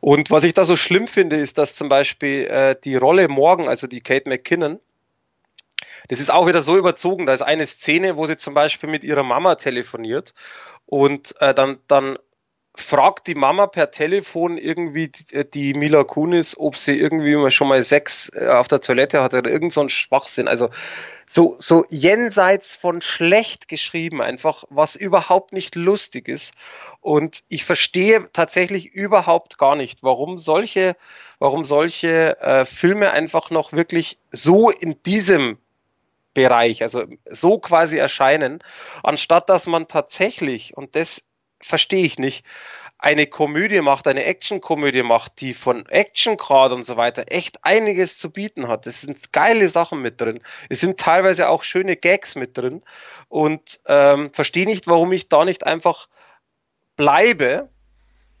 Und was ich da so schlimm finde, ist, dass zum Beispiel äh, die Rolle Morgan, also die Kate McKinnon, das ist auch wieder so überzogen. Da ist eine Szene, wo sie zum Beispiel mit ihrer Mama telefoniert und äh, dann, dann fragt die Mama per Telefon irgendwie die, äh, die Mila Kunis, ob sie irgendwie schon mal Sex äh, auf der Toilette hatte oder irgend so ein Schwachsinn. Also so, so jenseits von schlecht geschrieben, einfach was überhaupt nicht lustig ist. Und ich verstehe tatsächlich überhaupt gar nicht, warum solche, warum solche äh, Filme einfach noch wirklich so in diesem Bereich, also so quasi erscheinen, anstatt dass man tatsächlich, und das verstehe ich nicht, eine Komödie macht, eine Actionkomödie macht, die von Action gerade und so weiter echt einiges zu bieten hat. Es sind geile Sachen mit drin. Es sind teilweise auch schöne Gags mit drin und ähm, verstehe nicht, warum ich da nicht einfach bleibe.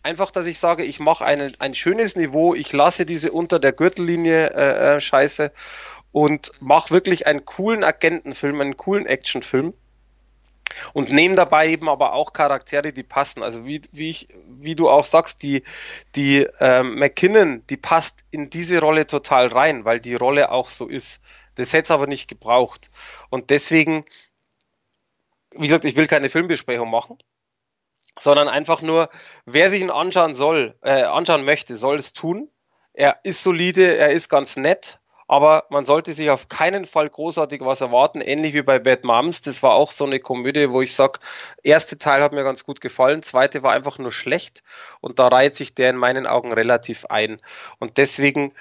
Einfach, dass ich sage, ich mache ein, ein schönes Niveau, ich lasse diese unter der Gürtellinie äh, äh, Scheiße und mache wirklich einen coolen Agentenfilm, einen coolen Actionfilm und nehmen dabei eben aber auch Charaktere, die passen. Also wie, wie, ich, wie du auch sagst, die, die ähm, McKinnon, die passt in diese Rolle total rein, weil die Rolle auch so ist. Das hätte es aber nicht gebraucht. Und deswegen, wie gesagt, ich will keine Filmbesprechung machen, sondern einfach nur, wer sich ihn anschauen soll, äh, anschauen möchte, soll es tun. Er ist solide, er ist ganz nett, aber man sollte sich auf keinen Fall großartig was erwarten, ähnlich wie bei Bad Moms. Das war auch so eine Komödie, wo ich sag, erste Teil hat mir ganz gut gefallen, zweite war einfach nur schlecht und da reiht sich der in meinen Augen relativ ein. Und deswegen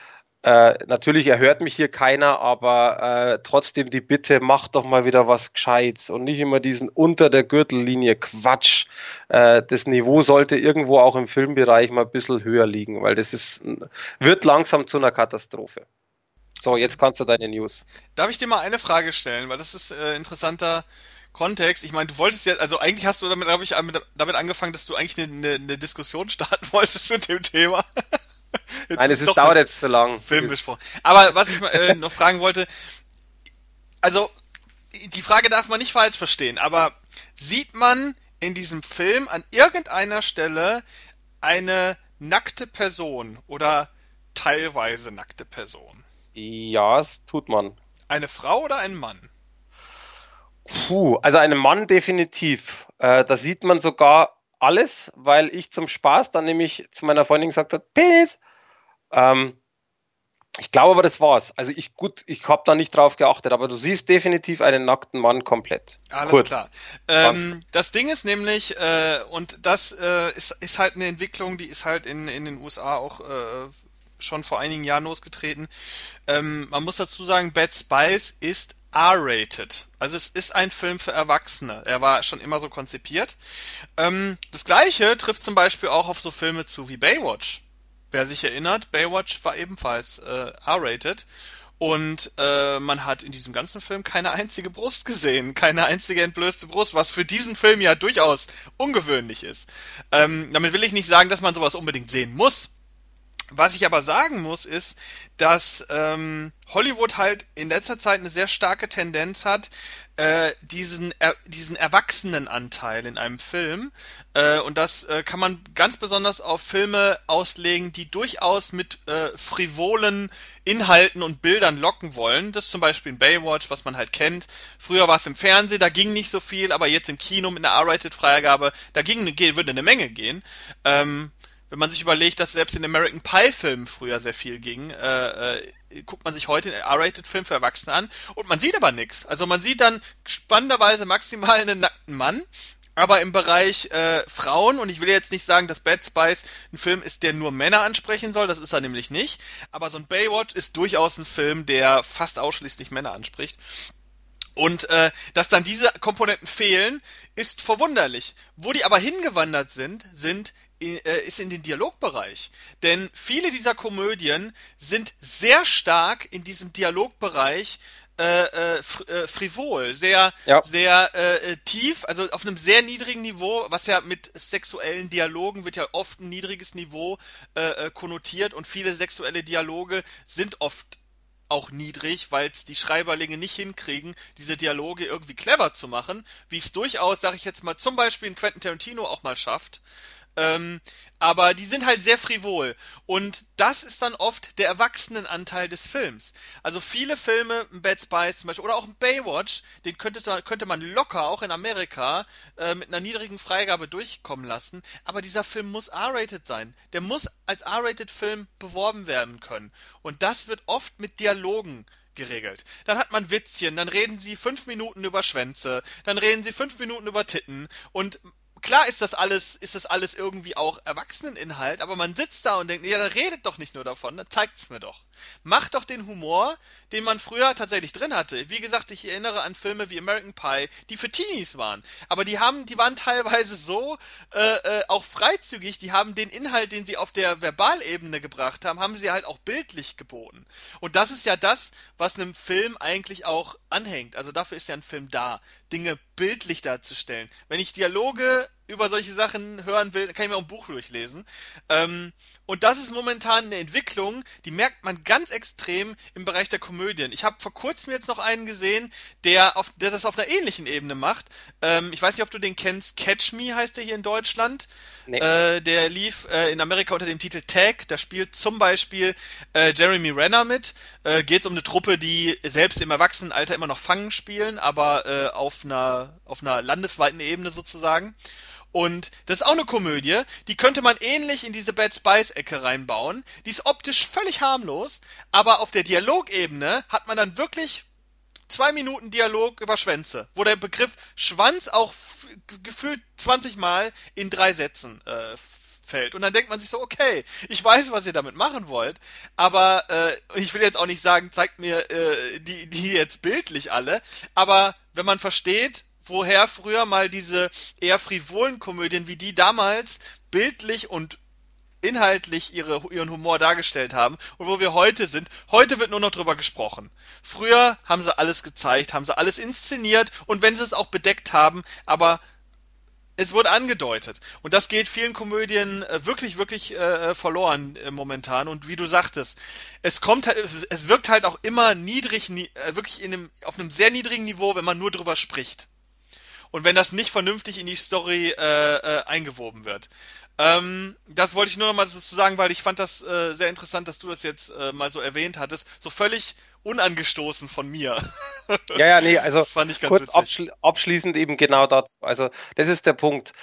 äh, natürlich erhört mich hier keiner, aber äh, trotzdem die Bitte, macht doch mal wieder was Gescheites und nicht immer diesen unter der Gürtellinie Quatsch. Äh, das Niveau sollte irgendwo auch im Filmbereich mal ein bisschen höher liegen, weil das ist, wird langsam zu einer Katastrophe. So, jetzt kannst du deine News. Darf ich dir mal eine Frage stellen, weil das ist äh, interessanter Kontext. Ich meine, du wolltest ja, also eigentlich hast du damit, glaube ich, damit angefangen, dass du eigentlich eine, eine, eine Diskussion starten wolltest mit dem Thema. Jetzt Nein, es ist, dauert jetzt zu lang. Filmbesprochen. Aber was ich äh, noch fragen wollte, also die Frage darf man nicht falsch verstehen, aber sieht man in diesem Film an irgendeiner Stelle eine nackte Person oder teilweise nackte Person? Ja, es tut man. Eine Frau oder ein Mann? Puh, also einen Mann definitiv. Äh, da sieht man sogar alles, weil ich zum Spaß dann nämlich zu meiner Freundin gesagt habe, Penis. Ähm, ich glaube aber, das war's. Also ich gut, ich habe da nicht drauf geachtet, aber du siehst definitiv einen nackten Mann komplett. Alles Kurz. klar. Ähm, das Ding ist nämlich, äh, und das äh, ist, ist halt eine Entwicklung, die ist halt in, in den USA auch äh, schon vor einigen Jahren losgetreten. Ähm, man muss dazu sagen, Bad Spice ist R-rated. Also es ist ein Film für Erwachsene. Er war schon immer so konzipiert. Ähm, das gleiche trifft zum Beispiel auch auf so Filme zu wie Baywatch. Wer sich erinnert, Baywatch war ebenfalls äh, R-rated. Und äh, man hat in diesem ganzen Film keine einzige Brust gesehen, keine einzige entblößte Brust, was für diesen Film ja durchaus ungewöhnlich ist. Ähm, damit will ich nicht sagen, dass man sowas unbedingt sehen muss. Was ich aber sagen muss, ist, dass ähm, Hollywood halt in letzter Zeit eine sehr starke Tendenz hat, äh, diesen, er, diesen Erwachsenenanteil in einem Film. Äh, und das äh, kann man ganz besonders auf Filme auslegen, die durchaus mit äh, frivolen Inhalten und Bildern locken wollen. Das ist zum Beispiel in Baywatch, was man halt kennt. Früher war es im Fernsehen, da ging nicht so viel, aber jetzt im Kino mit einer R-Rated-Freigabe, da ging, würde eine Menge gehen. Ähm, wenn man sich überlegt, dass selbst in American Pie Filmen früher sehr viel ging, äh, äh, guckt man sich heute einen R-Rated-Film für Erwachsene an und man sieht aber nichts. Also man sieht dann spannenderweise maximal einen nackten Mann, aber im Bereich äh, Frauen, und ich will jetzt nicht sagen, dass Bad Spice ein Film ist, der nur Männer ansprechen soll, das ist er nämlich nicht, aber so ein Baywatch ist durchaus ein Film, der fast ausschließlich Männer anspricht. Und äh, dass dann diese Komponenten fehlen, ist verwunderlich. Wo die aber hingewandert sind, sind ist in den Dialogbereich. Denn viele dieser Komödien sind sehr stark in diesem Dialogbereich äh, äh, äh, frivol, sehr, ja. sehr äh, tief, also auf einem sehr niedrigen Niveau, was ja mit sexuellen Dialogen wird ja oft ein niedriges Niveau äh, konnotiert und viele sexuelle Dialoge sind oft auch niedrig, weil es die Schreiberlinge nicht hinkriegen, diese Dialoge irgendwie clever zu machen, wie es durchaus, sag ich jetzt mal, zum Beispiel in Quentin Tarantino auch mal schafft. Ähm, aber die sind halt sehr frivol. Und das ist dann oft der Erwachsenenanteil des Films. Also viele Filme, Bad Spice zum Beispiel, oder auch Baywatch, den könnte, könnte man locker auch in Amerika äh, mit einer niedrigen Freigabe durchkommen lassen. Aber dieser Film muss R-rated sein. Der muss als R-rated Film beworben werden können. Und das wird oft mit Dialogen geregelt. Dann hat man Witzchen, dann reden sie fünf Minuten über Schwänze, dann reden sie fünf Minuten über Titten und klar ist das alles, ist das alles irgendwie auch Erwachseneninhalt, aber man sitzt da und denkt, ja, dann redet doch nicht nur davon, dann zeigt's mir doch. Macht doch den Humor, den man früher tatsächlich drin hatte. Wie gesagt, ich erinnere an Filme wie American Pie, die für Teenies waren. Aber die haben, die waren teilweise so äh, äh, auch freizügig, die haben den Inhalt, den sie auf der Verbalebene gebracht haben, haben sie halt auch bildlich geboten. Und das ist ja das, was einem Film eigentlich auch anhängt. Also dafür ist ja ein Film da, Dinge bildlich darzustellen. Wenn ich Dialoge über solche Sachen hören will, kann ich mir auch ein Buch durchlesen. Ähm, und das ist momentan eine Entwicklung, die merkt man ganz extrem im Bereich der Komödien. Ich habe vor kurzem jetzt noch einen gesehen, der, auf, der das auf einer ähnlichen Ebene macht. Ähm, ich weiß nicht, ob du den kennst. Catch Me heißt der hier in Deutschland. Nee. Äh, der lief äh, in Amerika unter dem Titel Tag. Da spielt zum Beispiel äh, Jeremy Renner mit. Äh, Geht es um eine Truppe, die selbst im Erwachsenenalter immer noch Fangen spielen, aber äh, auf einer auf einer landesweiten Ebene sozusagen. Und das ist auch eine Komödie, die könnte man ähnlich in diese Bad Spice Ecke reinbauen. Die ist optisch völlig harmlos, aber auf der Dialogebene hat man dann wirklich zwei Minuten Dialog über Schwänze, wo der Begriff Schwanz auch gefühlt 20 Mal in drei Sätzen äh, fällt. Und dann denkt man sich so, okay, ich weiß, was ihr damit machen wollt, aber äh, ich will jetzt auch nicht sagen, zeigt mir äh, die, die jetzt bildlich alle, aber wenn man versteht, woher früher mal diese eher frivolen Komödien wie die damals bildlich und inhaltlich ihre, ihren Humor dargestellt haben und wo wir heute sind. Heute wird nur noch drüber gesprochen. Früher haben sie alles gezeigt, haben sie alles inszeniert und wenn sie es auch bedeckt haben, aber es wurde angedeutet. Und das geht vielen Komödien äh, wirklich, wirklich äh, verloren äh, momentan. Und wie du sagtest, es kommt halt, es wirkt halt auch immer niedrig, nie, äh, wirklich in einem, auf einem sehr niedrigen Niveau, wenn man nur drüber spricht und wenn das nicht vernünftig in die Story äh, äh, eingewoben wird. Ähm, das wollte ich nur noch mal so sagen, weil ich fand das äh, sehr interessant, dass du das jetzt äh, mal so erwähnt hattest. So völlig unangestoßen von mir. ja, ja, nee, also fand ich ganz kurz abschli abschließend eben genau dazu. Also das ist der Punkt.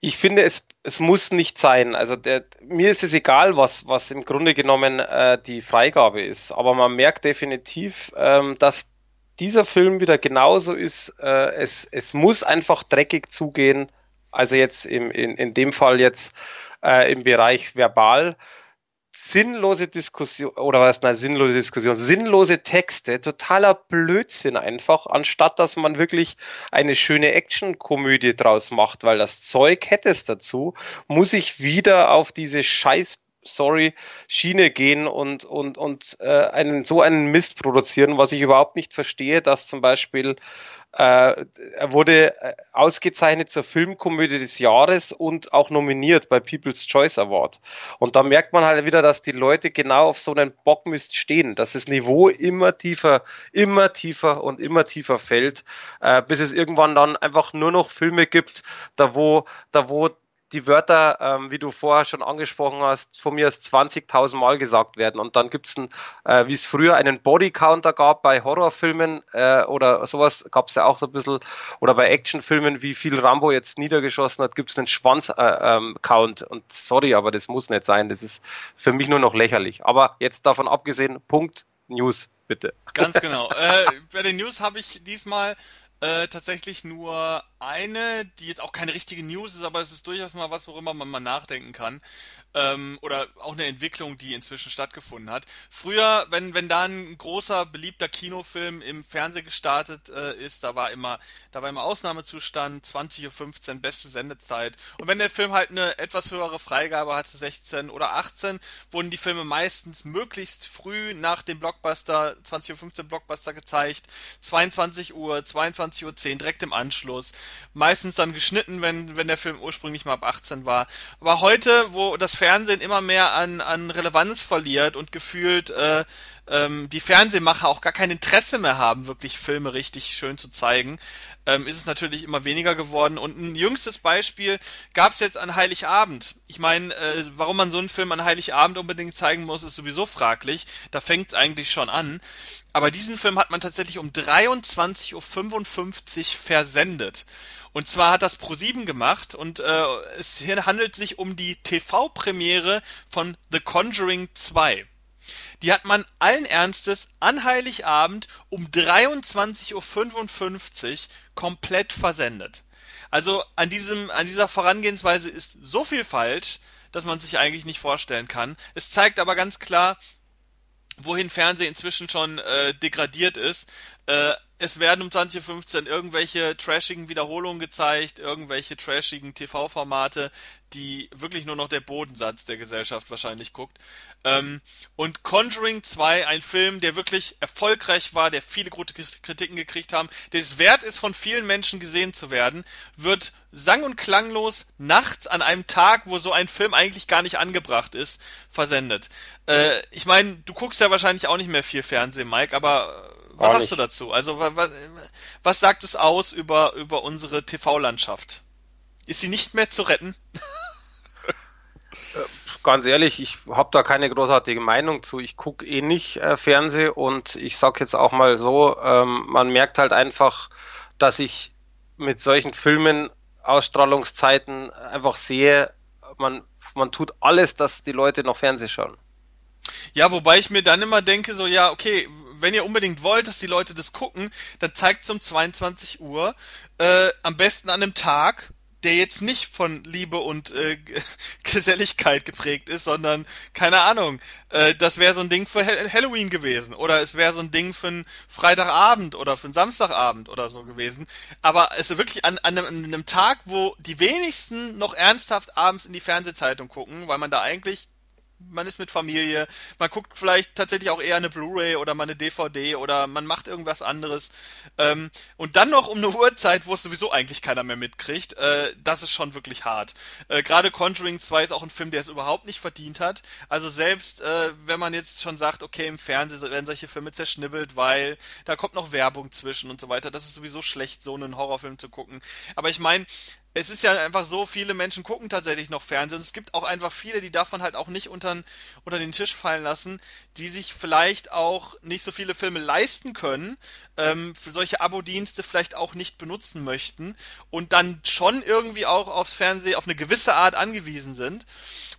Ich finde, es, es muss nicht sein. Also der, mir ist es egal, was, was im Grunde genommen äh, die Freigabe ist. Aber man merkt definitiv, ähm, dass dieser Film wieder genauso ist. Äh, es, es muss einfach dreckig zugehen. Also jetzt im, in, in dem Fall jetzt äh, im Bereich verbal. sinnlose Diskussion oder was, nein, sinnlose Diskussion, sinnlose Texte, totaler Blödsinn einfach, anstatt dass man wirklich eine schöne Actionkomödie draus macht, weil das Zeug hätte es dazu, muss ich wieder auf diese scheiß sorry, Schiene gehen und, und, und äh, einen, so einen Mist produzieren, was ich überhaupt nicht verstehe, dass zum Beispiel äh, er wurde äh, ausgezeichnet zur Filmkomödie des Jahres und auch nominiert bei People's Choice Award. Und da merkt man halt wieder, dass die Leute genau auf so einen Bockmist stehen, dass das Niveau immer tiefer, immer tiefer und immer tiefer fällt, äh, bis es irgendwann dann einfach nur noch Filme gibt, da wo, da wo die Wörter, ähm, wie du vorher schon angesprochen hast, von mir erst 20.000 Mal gesagt werden. Und dann gibt's ein, äh, wie es früher einen Bodycounter gab bei Horrorfilmen äh, oder sowas, gab's ja auch so ein bisschen, oder bei Actionfilmen, wie viel Rambo jetzt niedergeschossen hat, gibt's einen Schwanz-Count. Äh, ähm, und sorry, aber das muss nicht sein. Das ist für mich nur noch lächerlich. Aber jetzt davon abgesehen, Punkt, News, bitte. Ganz genau. äh, bei den News habe ich diesmal äh, tatsächlich nur eine, die jetzt auch keine richtige News ist, aber es ist durchaus mal was, worüber man mal nachdenken kann. Ähm, oder auch eine Entwicklung, die inzwischen stattgefunden hat. Früher, wenn, wenn da ein großer, beliebter Kinofilm im Fernsehen gestartet äh, ist, da war immer, da war immer Ausnahmezustand, 20.15 Uhr, beste Sendezeit. Und wenn der Film halt eine etwas höhere Freigabe hatte, 16 oder 18, wurden die Filme meistens möglichst früh nach dem Blockbuster, 20.15 Uhr Blockbuster gezeigt, 22 Uhr, 22 Uhr 10, direkt im Anschluss. Meistens dann geschnitten, wenn, wenn der Film ursprünglich mal ab 18 war. Aber heute, wo das Fernsehen immer mehr an, an Relevanz verliert und gefühlt äh, ähm, die Fernsehmacher auch gar kein Interesse mehr haben, wirklich Filme richtig schön zu zeigen, ähm, ist es natürlich immer weniger geworden. Und ein jüngstes Beispiel gab es jetzt an Heiligabend. Ich meine, äh, warum man so einen Film an Heiligabend unbedingt zeigen muss, ist sowieso fraglich. Da fängt es eigentlich schon an. Aber diesen Film hat man tatsächlich um 23.55 Uhr versendet. Und zwar hat das Pro7 gemacht und äh, es handelt sich um die TV-Premiere von The Conjuring 2. Die hat man allen Ernstes an Heiligabend um 23.55 Uhr komplett versendet. Also an diesem, an dieser Vorangehensweise ist so viel falsch, dass man sich eigentlich nicht vorstellen kann. Es zeigt aber ganz klar, wohin Fernsehen inzwischen schon äh, degradiert ist. Äh, es werden um 20.15 Uhr irgendwelche trashigen Wiederholungen gezeigt, irgendwelche trashigen TV-Formate, die wirklich nur noch der Bodensatz der Gesellschaft wahrscheinlich guckt. Ähm, und Conjuring 2, ein Film, der wirklich erfolgreich war, der viele gute Kritiken gekriegt haben, der es wert ist, von vielen Menschen gesehen zu werden, wird sang- und klanglos nachts an einem Tag, wo so ein Film eigentlich gar nicht angebracht ist, versendet. Äh, ich meine, du guckst ja wahrscheinlich auch nicht mehr viel Fernsehen, Mike, aber was sagst du dazu? Also was, was sagt es aus über, über unsere TV-Landschaft? Ist sie nicht mehr zu retten? Äh, ganz ehrlich, ich habe da keine großartige Meinung zu. Ich gucke eh nicht äh, Fernseh und ich sag jetzt auch mal so, ähm, man merkt halt einfach, dass ich mit solchen Filmen Ausstrahlungszeiten einfach sehe, man, man tut alles, dass die Leute noch Fernseh schauen. Ja, wobei ich mir dann immer denke, so, ja, okay, wenn ihr unbedingt wollt, dass die Leute das gucken, dann zeigt es um 22 Uhr, äh, am besten an einem Tag, der jetzt nicht von Liebe und äh, Geselligkeit geprägt ist, sondern keine Ahnung, äh, das wäre so ein Ding für Halloween gewesen oder es wäre so ein Ding für einen Freitagabend oder für einen Samstagabend oder so gewesen. Aber es ist wirklich an, an, einem, an einem Tag, wo die wenigsten noch ernsthaft abends in die Fernsehzeitung gucken, weil man da eigentlich man ist mit Familie, man guckt vielleicht tatsächlich auch eher eine Blu-ray oder mal eine DVD oder man macht irgendwas anderes. Ähm, und dann noch um eine Uhrzeit, wo es sowieso eigentlich keiner mehr mitkriegt, äh, das ist schon wirklich hart. Äh, Gerade Conjuring 2 ist auch ein Film, der es überhaupt nicht verdient hat. Also selbst äh, wenn man jetzt schon sagt, okay, im Fernsehen werden solche Filme zerschnibbelt, weil da kommt noch Werbung zwischen und so weiter, das ist sowieso schlecht, so einen Horrorfilm zu gucken. Aber ich meine, es ist ja einfach so, viele Menschen gucken tatsächlich noch Fernsehen und es gibt auch einfach viele, die darf man halt auch nicht unter, unter den Tisch fallen lassen, die sich vielleicht auch nicht so viele Filme leisten können, ähm, für solche Abo-Dienste vielleicht auch nicht benutzen möchten und dann schon irgendwie auch aufs Fernsehen auf eine gewisse Art angewiesen sind.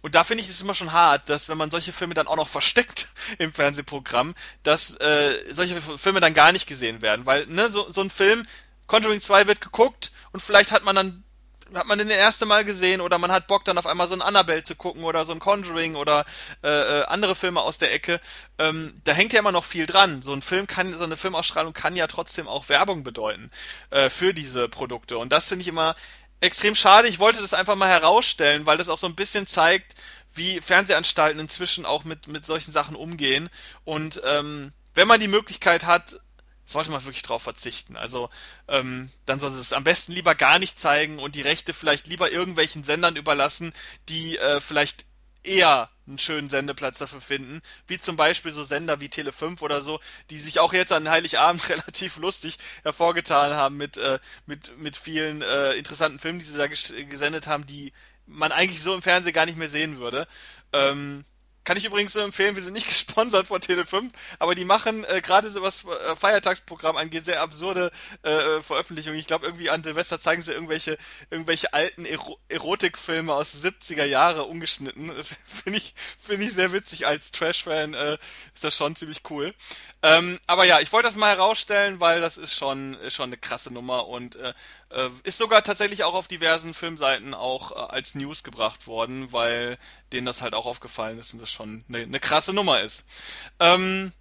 Und da finde ich es immer schon hart, dass wenn man solche Filme dann auch noch versteckt im Fernsehprogramm, dass äh, solche Filme dann gar nicht gesehen werden. Weil, ne, so, so ein Film, Conjuring 2 wird geguckt und vielleicht hat man dann hat man den erste Mal gesehen oder man hat Bock dann auf einmal so ein Annabelle zu gucken oder so ein Conjuring oder äh, äh, andere Filme aus der Ecke. Ähm, da hängt ja immer noch viel dran. So ein Film kann, so eine Filmausstrahlung kann ja trotzdem auch Werbung bedeuten äh, für diese Produkte. Und das finde ich immer extrem schade. Ich wollte das einfach mal herausstellen, weil das auch so ein bisschen zeigt, wie Fernsehanstalten inzwischen auch mit, mit solchen Sachen umgehen. Und ähm, wenn man die Möglichkeit hat, sollte man wirklich drauf verzichten. Also ähm, dann soll es am besten lieber gar nicht zeigen und die Rechte vielleicht lieber irgendwelchen Sendern überlassen, die äh, vielleicht eher einen schönen Sendeplatz dafür finden, wie zum Beispiel so Sender wie Tele5 oder so, die sich auch jetzt an Heiligabend relativ lustig hervorgetan haben mit, äh, mit, mit vielen äh, interessanten Filmen, die sie da gesendet haben, die man eigentlich so im Fernsehen gar nicht mehr sehen würde. Ähm, kann ich übrigens nur empfehlen, wir sind nicht gesponsert von Tele5, aber die machen äh, gerade so was äh, Feiertagsprogramm angeht, sehr absurde äh, Veröffentlichungen. Ich glaube, irgendwie an Silvester zeigen sie irgendwelche, irgendwelche alten Ero Erotikfilme aus 70er Jahre ungeschnitten. Das finde ich, finde ich sehr witzig. Als Trash-Fan äh, ist das schon ziemlich cool. Ähm, aber ja, ich wollte das mal herausstellen, weil das ist schon, ist schon eine krasse Nummer und äh, äh, ist sogar tatsächlich auch auf diversen Filmseiten auch äh, als News gebracht worden, weil denen das halt auch aufgefallen ist und das schon eine, eine krasse Nummer ist. Ähm,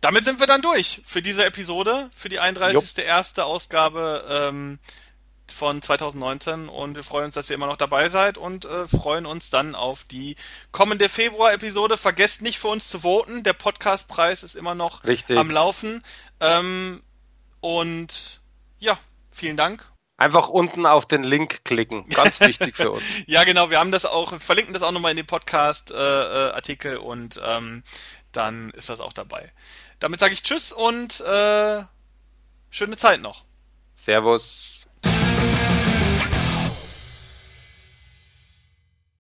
damit sind wir dann durch für diese Episode, für die 31. erste Ausgabe ähm, von 2019 und wir freuen uns, dass ihr immer noch dabei seid und äh, freuen uns dann auf die kommende Februar-Episode. Vergesst nicht für uns zu voten, der Podcastpreis ist immer noch Richtig. am Laufen. Ähm, und ja, vielen Dank Einfach unten auf den Link klicken. Ganz wichtig für uns. ja, genau. Wir haben das auch, verlinken das auch nochmal in den Podcast-Artikel äh, und ähm, dann ist das auch dabei. Damit sage ich Tschüss und äh, schöne Zeit noch. Servus.